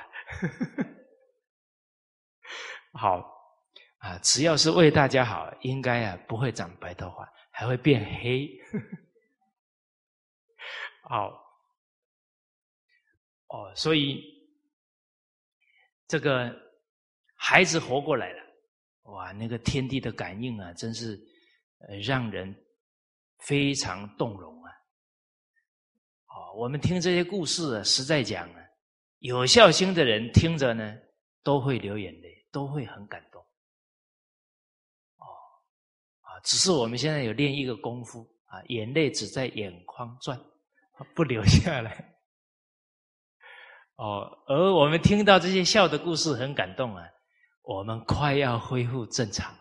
[laughs] 好啊，只要是为大家好，应该啊不会长白头发，还会变黑。[laughs] 好，哦，所以这个。孩子活过来了，哇！那个天地的感应啊，真是让人非常动容啊！哦，我们听这些故事啊，实在讲啊，有孝心的人听着呢，都会流眼泪，都会很感动。哦，只是我们现在有练一个功夫啊，眼泪只在眼眶转，不流下来。哦，而我们听到这些笑的故事，很感动啊。我们快要恢复正常了，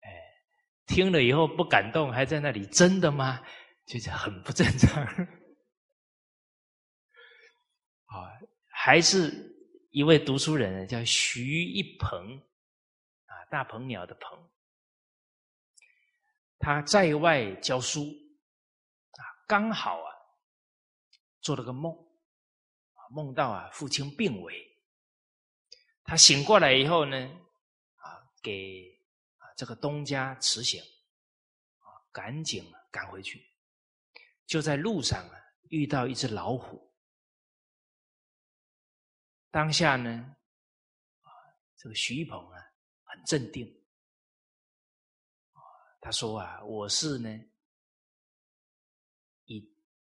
哎，听了以后不感动，还在那里，真的吗？就是很不正常。[laughs] 啊，还是一位读书人，叫徐一鹏，啊，大鹏鸟的鹏，他在外教书，啊，刚好啊，做了个梦，梦到啊，父亲病危。他醒过来以后呢，啊，给啊这个东家辞行，啊，赶紧赶回去，就在路上啊遇到一只老虎。当下呢，啊，这个徐鹏啊很镇定，他说啊，我是呢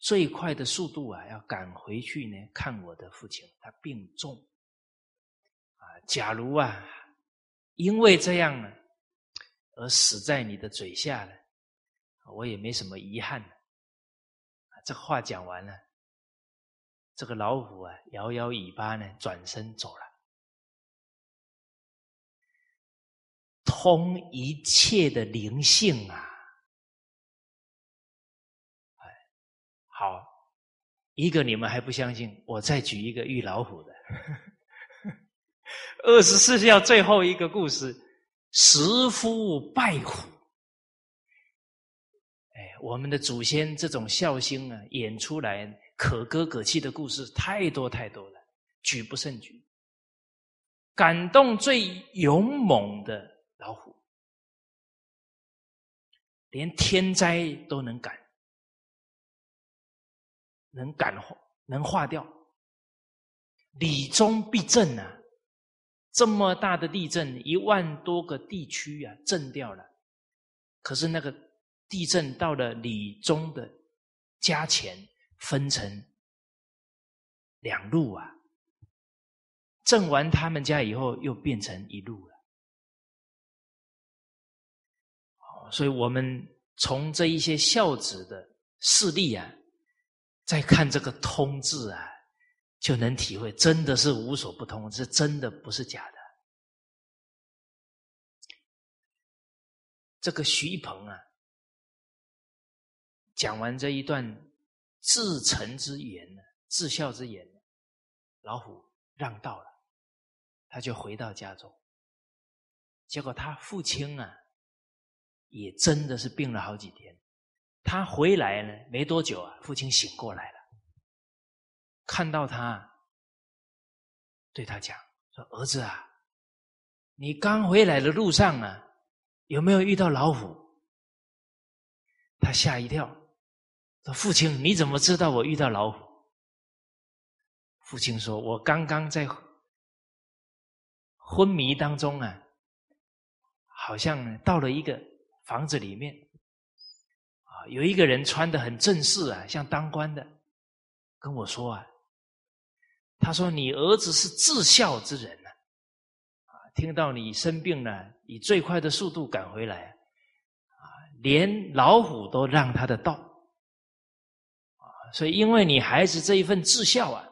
最快的速度啊要赶回去呢看我的父亲，他病重。啊假如啊，因为这样呢，而死在你的嘴下了，我也没什么遗憾。这话讲完了，这个老虎啊，摇摇尾巴呢，转身走了。通一切的灵性啊！好，一个你们还不相信，我再举一个遇老虎的。二十四孝最后一个故事，十夫拜虎。哎，我们的祖先这种孝心啊，演出来可歌可泣的故事太多太多了，举不胜举。感动最勇猛的老虎，连天灾都能感，能感化，能化掉。礼中必正啊！这么大的地震，一万多个地区啊震掉了。可是那个地震到了李宗的家前，分成两路啊。震完他们家以后，又变成一路了。所以我们从这一些孝子的事例啊，再看这个通字啊。就能体会，真的是无所不通，是真的，不是假的。这个徐一鹏啊，讲完这一段至诚之言呢，至孝之言，老虎让道了，他就回到家中。结果他父亲啊，也真的是病了好几天。他回来呢，没多久啊，父亲醒过来了。看到他，对他讲说：“儿子啊，你刚回来的路上啊，有没有遇到老虎？”他吓一跳，说：“父亲，你怎么知道我遇到老虎？”父亲说：“我刚刚在昏迷当中啊，好像到了一个房子里面，有一个人穿的很正式啊，像当官的，跟我说啊，他说你儿子是至孝之人呢，啊，听到你生病了，以最快的速度赶回来，啊，连老虎都让他的道，啊，所以因为你孩子这一份至孝啊。”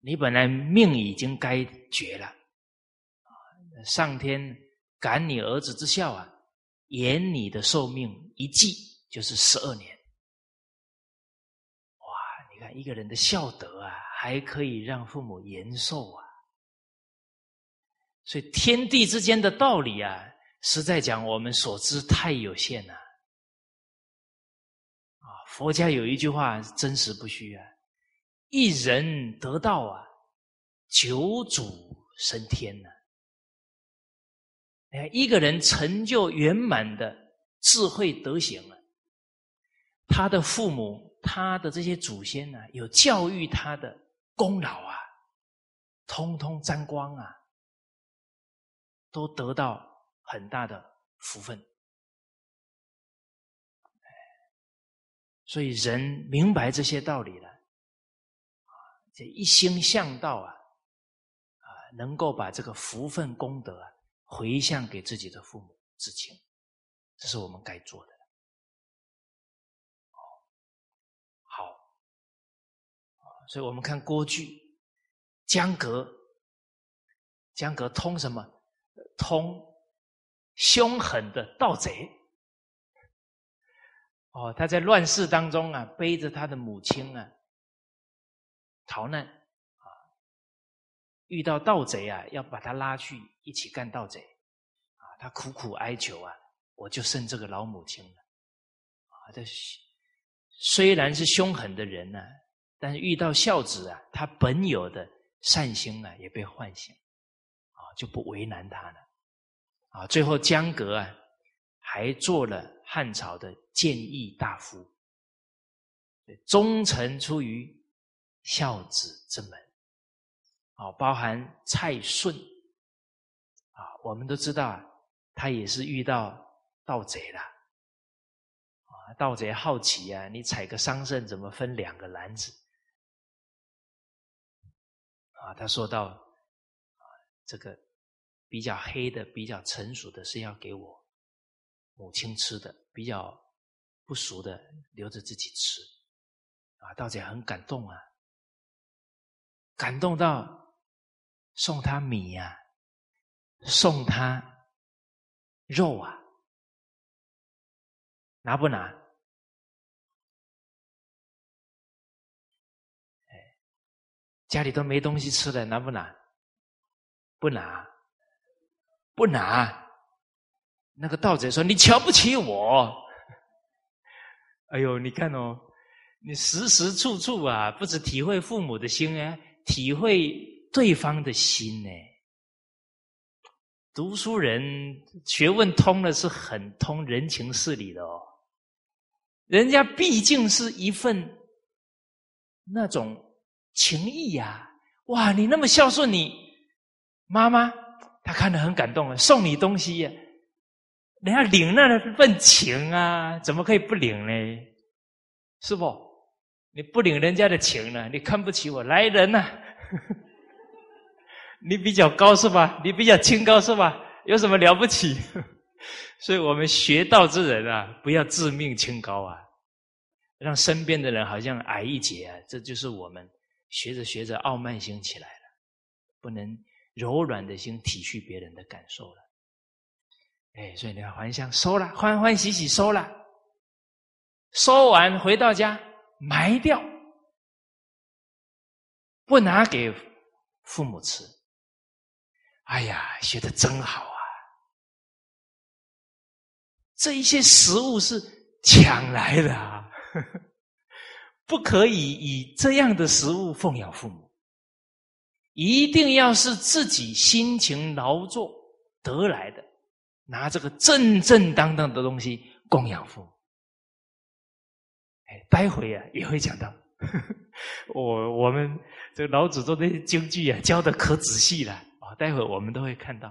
你本来命已经该绝了，啊！上天感你儿子之孝啊，延你的寿命一季，就是十二年。哇！你看一个人的孝德啊，还可以让父母延寿啊。所以天地之间的道理啊，实在讲我们所知太有限了。啊，佛家有一句话真实不虚啊。一人得道啊，九祖升天呢。哎，一个人成就圆满的智慧德行了，他的父母、他的这些祖先呢，有教育他的功劳啊，通通沾光啊，都得到很大的福分。所以人明白这些道理了。这一心向道啊，啊，能够把这个福分功德啊回向给自己的父母至亲，这是我们该做的。好，所以我们看郭巨江阁，江阁通什么？通凶狠的盗贼。哦，他在乱世当中啊，背着他的母亲啊。逃难！遇到盗贼啊，要把他拉去一起干盗贼啊！他苦苦哀求啊，我就剩这个老母亲了啊！这虽然是凶狠的人呢，但是遇到孝子啊，他本有的善心啊，也被唤醒啊，就不为难他了啊！最后江革啊，还做了汉朝的谏议大夫，忠臣出于。孝子之门，啊，包含蔡顺，啊，我们都知道啊，他也是遇到盗贼了，啊，盗贼好奇啊，你采个桑葚怎么分两个篮子？啊，他说到，啊，这个比较黑的、比较成熟的是要给我母亲吃的，比较不熟的留着自己吃，啊，盗贼很感动啊。感动到送他米呀，送他肉啊，拿不拿？家里都没东西吃了，拿不拿？不拿，不拿。那个盗贼说：“你瞧不起我。[laughs] ”哎呦，你看哦，你时时处处啊，不止体会父母的心哎。体会对方的心呢？读书人学问通了，是很通人情事理的哦。人家毕竟是一份那种情谊呀！哇，你那么孝顺你妈妈，他看得很感动啊，送你东西呀，人家领那份情啊，怎么可以不领呢？是不？你不领人家的情呢？你看不起我来人呐？你比较高是吧？你比较清高是吧？有什么了不起？[laughs] 所以我们学道之人啊，不要自命清高啊，让身边的人好像矮一截啊，这就是我们学着学着傲慢心起来了，不能柔软的心体恤别人的感受了。哎，所以你看还乡收了，欢欢喜喜收了，收完回到家。埋掉，不拿给父母吃。哎呀，学的真好啊！这一些食物是抢来的啊，[laughs] 不可以以这样的食物奉养父母，一定要是自己辛勤劳作得来的，拿这个正正当当的东西供养父母。哎，待会啊也会讲到，[laughs] 我我们这老祖宗的经句啊教的可仔细了待会我们都会看到。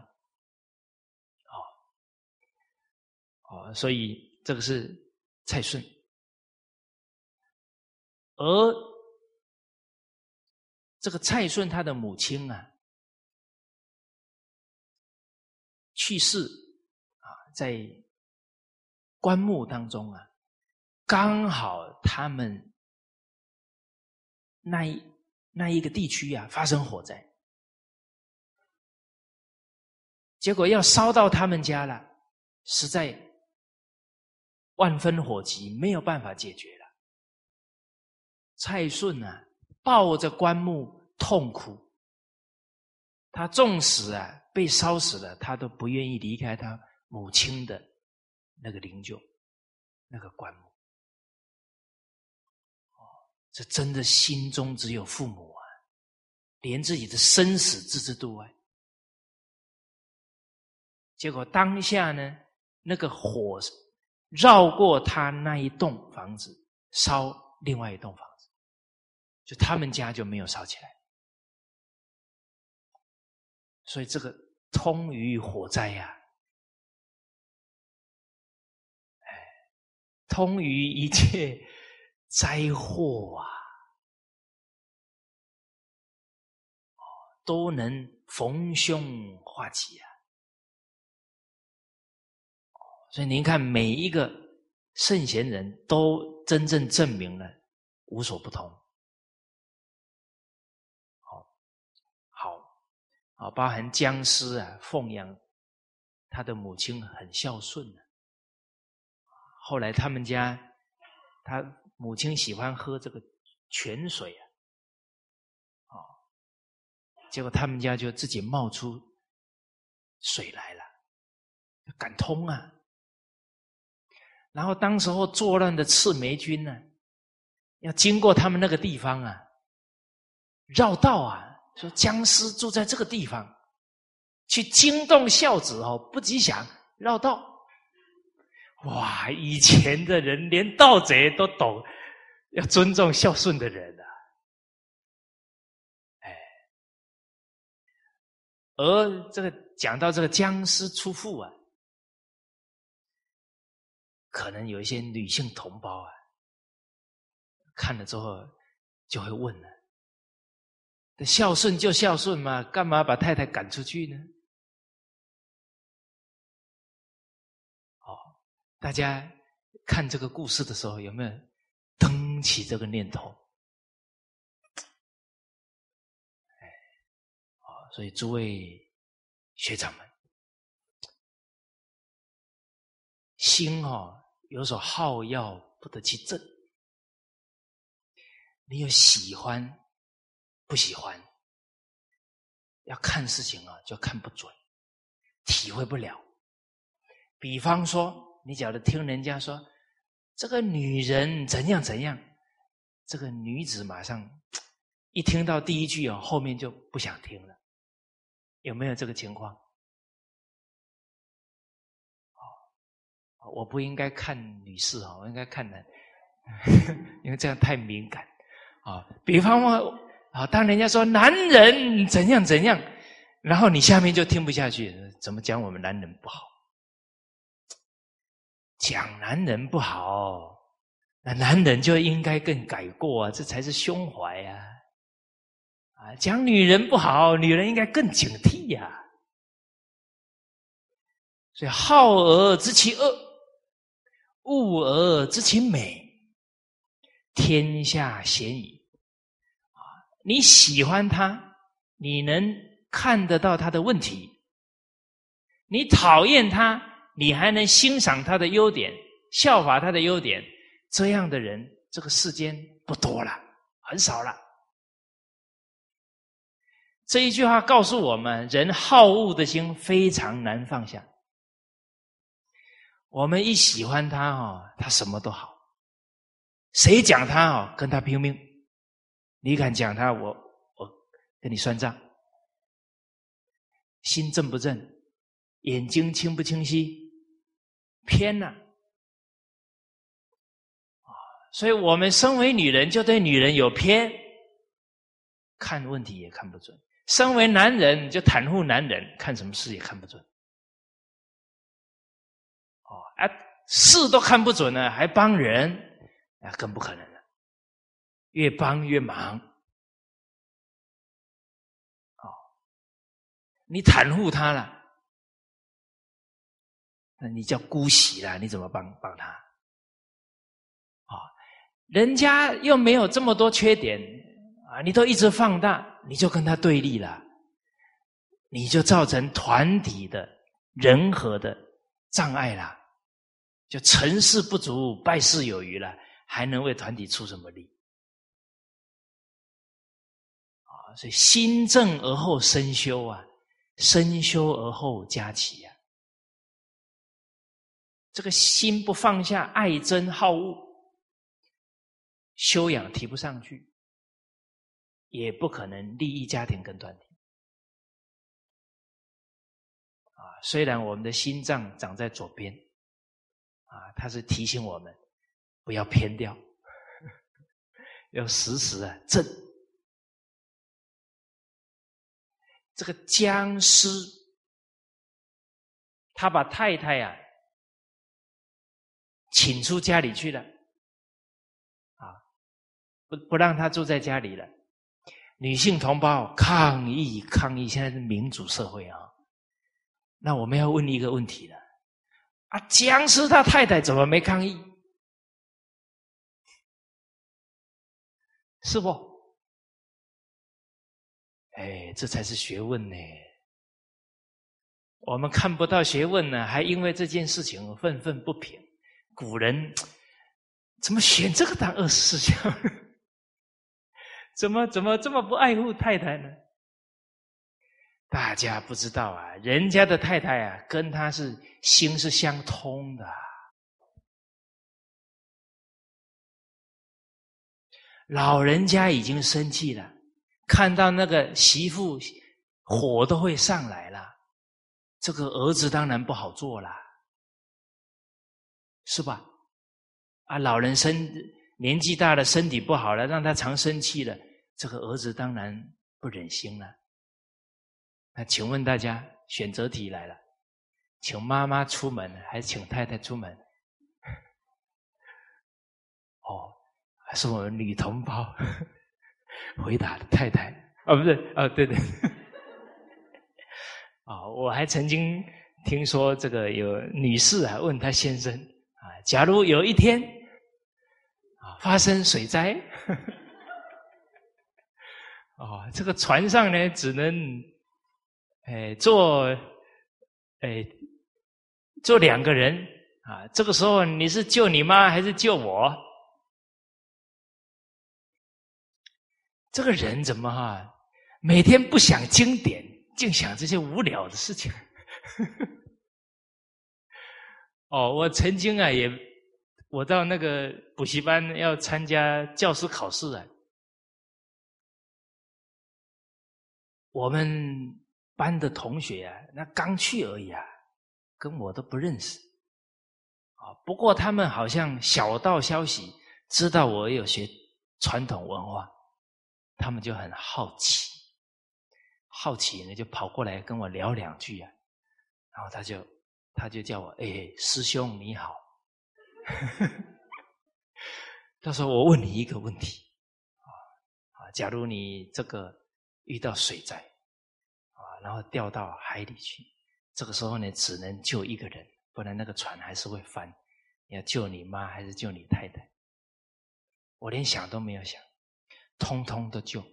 哦，哦，所以这个是蔡顺，而这个蔡顺他的母亲啊去世啊，在棺木当中啊。刚好他们那一那一个地区呀发生火灾，结果要烧到他们家了，实在万分火急，没有办法解决了。蔡顺啊，抱着棺木痛哭，他纵使啊被烧死了，他都不愿意离开他母亲的那个灵柩，那个棺木。哦这真的心中只有父母啊，连自己的生死置之度外。结果当下呢，那个火绕过他那一栋房子，烧另外一栋房子，就他们家就没有烧起来。所以这个通于火灾呀，哎，通于一切。灾祸啊，都能逢凶化吉啊！所以您看，每一个圣贤人都真正证明了无所不通。好，好，啊，包含僵尸啊，奉养他的母亲很孝顺的。后来他们家，他。母亲喜欢喝这个泉水啊，哦，结果他们家就自己冒出水来了，敢通啊。然后当时候作乱的赤眉军呢，要经过他们那个地方啊，绕道啊，说僵尸住在这个地方，去惊动孝子哦，不吉祥，绕道。哇！以前的人连盗贼都懂，要尊重孝顺的人啊。哎，而这个讲到这个僵尸出户啊，可能有一些女性同胞啊，看了之后就会问了：孝顺就孝顺嘛，干嘛把太太赶出去呢？哦大家看这个故事的时候，有没有登起这个念头？哎，所以诸位学长们，心哦，有所好要不得其正。你有喜欢不喜欢，要看事情啊，就看不准，体会不了。比方说。你假如听人家说这个女人怎样怎样，这个女子马上一听到第一句哦，后面就不想听了，有没有这个情况？我不应该看女士啊，我应该看男，[laughs] 因为这样太敏感啊。比方说啊，当人家说男人怎样怎样，然后你下面就听不下去，怎么讲我们男人不好？讲男人不好，那男人就应该更改过啊，这才是胸怀呀！啊，讲女人不好，女人应该更警惕呀。所以好而知其恶，恶而知其美，天下鲜矣。啊，你喜欢他，你能看得到他的问题；你讨厌他。你还能欣赏他的优点，效法他的优点，这样的人，这个世间不多了，很少了。这一句话告诉我们：人好恶的心非常难放下。我们一喜欢他哦，他什么都好；谁讲他哦，跟他拼命。你敢讲他，我我跟你算账。心正不正？眼睛清不清晰？偏了。啊，所以我们身为女人，就对女人有偏，看问题也看不准；身为男人，就袒护男人，看什么事也看不准。啊，事都看不准了，还帮人，那更不可能了，越帮越忙。哦你袒护他了，那你叫姑息了，你怎么帮帮他？啊，人家又没有这么多缺点啊，你都一直放大，你就跟他对立了，你就造成团体的人和的障碍了，就成事不足，败事有余了，还能为团体出什么力？啊，所以心正而后身修啊。身修而后家齐呀，这个心不放下，爱憎好恶，修养提不上去，也不可能利益家庭跟团体。啊，虽然我们的心脏长在左边，它是提醒我们不要偏掉，[laughs] 要时时啊正。这个僵尸，他把太太呀请出家里去了，啊，不不让他住在家里了。女性同胞抗议抗议，现在是民主社会啊。那我们要问一个问题了：啊，僵尸他太太怎么没抗议？是不？哎，这才是学问呢！我们看不到学问呢，还因为这件事情愤愤不平。古人怎么选这个当二十四孝？[laughs] 怎么怎么这么不爱护太太呢？大家不知道啊，人家的太太啊，跟他是心是相通的。老人家已经生气了。看到那个媳妇火都会上来了，这个儿子当然不好做了，是吧？啊，老人身年纪大了，身体不好了，让他常生气了，这个儿子当然不忍心了。那请问大家，选择题来了，请妈妈出门还是请太太出门？哦，还是我们女同胞。[laughs] 回答的太太啊，不是啊，对对，啊，我还曾经听说这个有女士啊问她先生啊，假如有一天啊发生水灾，[laughs] 哦，这个船上呢只能哎坐哎坐两个人啊，这个时候你是救你妈还是救我？这个人怎么哈？每天不想经典，净想这些无聊的事情。[laughs] 哦，我曾经啊，也我到那个补习班要参加教师考试啊，我们班的同学啊，那刚去而已啊，跟我都不认识。啊，不过他们好像小道消息知道我有学传统文化。他们就很好奇，好奇呢，就跑过来跟我聊两句啊，然后他就他就叫我哎，师兄你好，[laughs] 他说我问你一个问题啊，假如你这个遇到水灾，然后掉到海里去，这个时候呢，只能救一个人，不然那个船还是会翻，要救你妈还是救你太太？我连想都没有想。通通都救。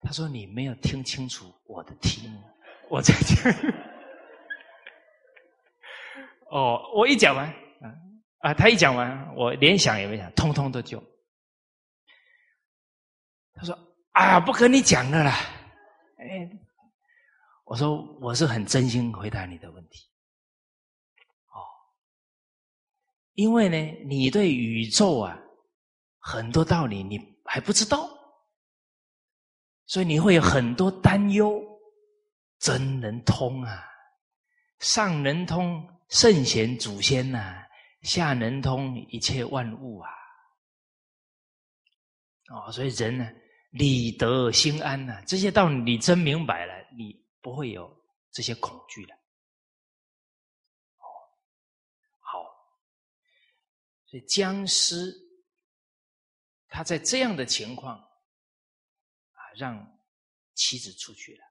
他说：“你没有听清楚我的题目，我在讲。哦，我一讲完，啊啊，他一讲完，我连想也没想，通通都救。他说：“啊，不跟你讲了啦。”哎，我说：“我是很真心回答你的问题。”哦，因为呢，你对宇宙啊。很多道理你还不知道，所以你会有很多担忧，真能通啊！上能通圣贤祖先呐，下能通一切万物啊！哦，所以人呢，理得心安呐，这些道理你真明白了，你不会有这些恐惧了。哦，好，所以僵尸他在这样的情况啊，让妻子出去了，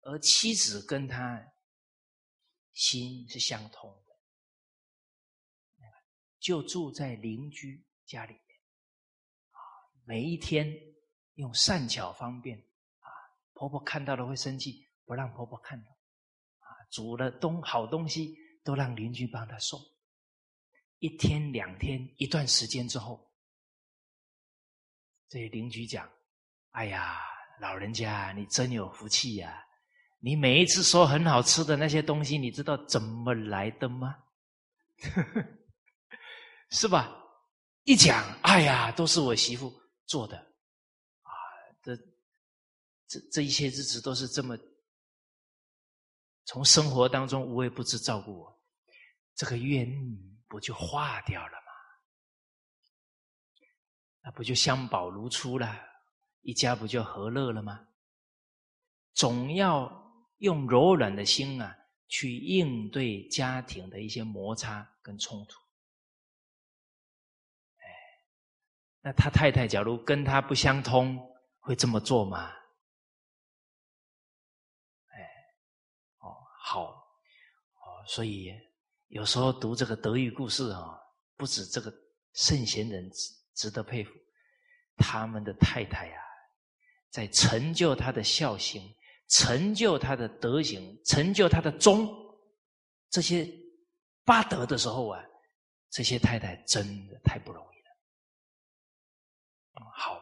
而妻子跟他心是相通的，就住在邻居家里面，啊。每一天用善巧方便啊，婆婆看到了会生气，不让婆婆看到啊。煮了东好东西都让邻居帮她送。一天两天一段时间之后，这些邻居讲：“哎呀，老人家你真有福气呀！你每一次说很好吃的那些东西，你知道怎么来的吗？[laughs] 是吧？一讲，哎呀，都是我媳妇。”做的，这这一些日子都是这么从生活当中无微不至照顾我，这个怨不就化掉了吗？那不就相宝如初了？一家不就和乐了吗？总要用柔软的心啊，去应对家庭的一些摩擦跟冲突。那他太太假如跟他不相通，会这么做吗？好，哦，所以有时候读这个德育故事啊，不止这个圣贤人值值得佩服，他们的太太啊，在成就他的孝行、成就他的德行、成就他的忠这些八德的时候啊，这些太太真的太不容易了。好，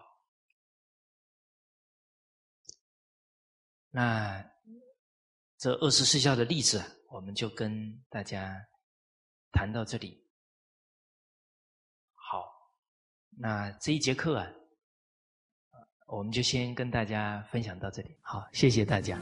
那这二十四孝的例子，我们就跟大家谈到这里。好，那这一节课啊，我们就先跟大家分享到这里。好，谢谢大家。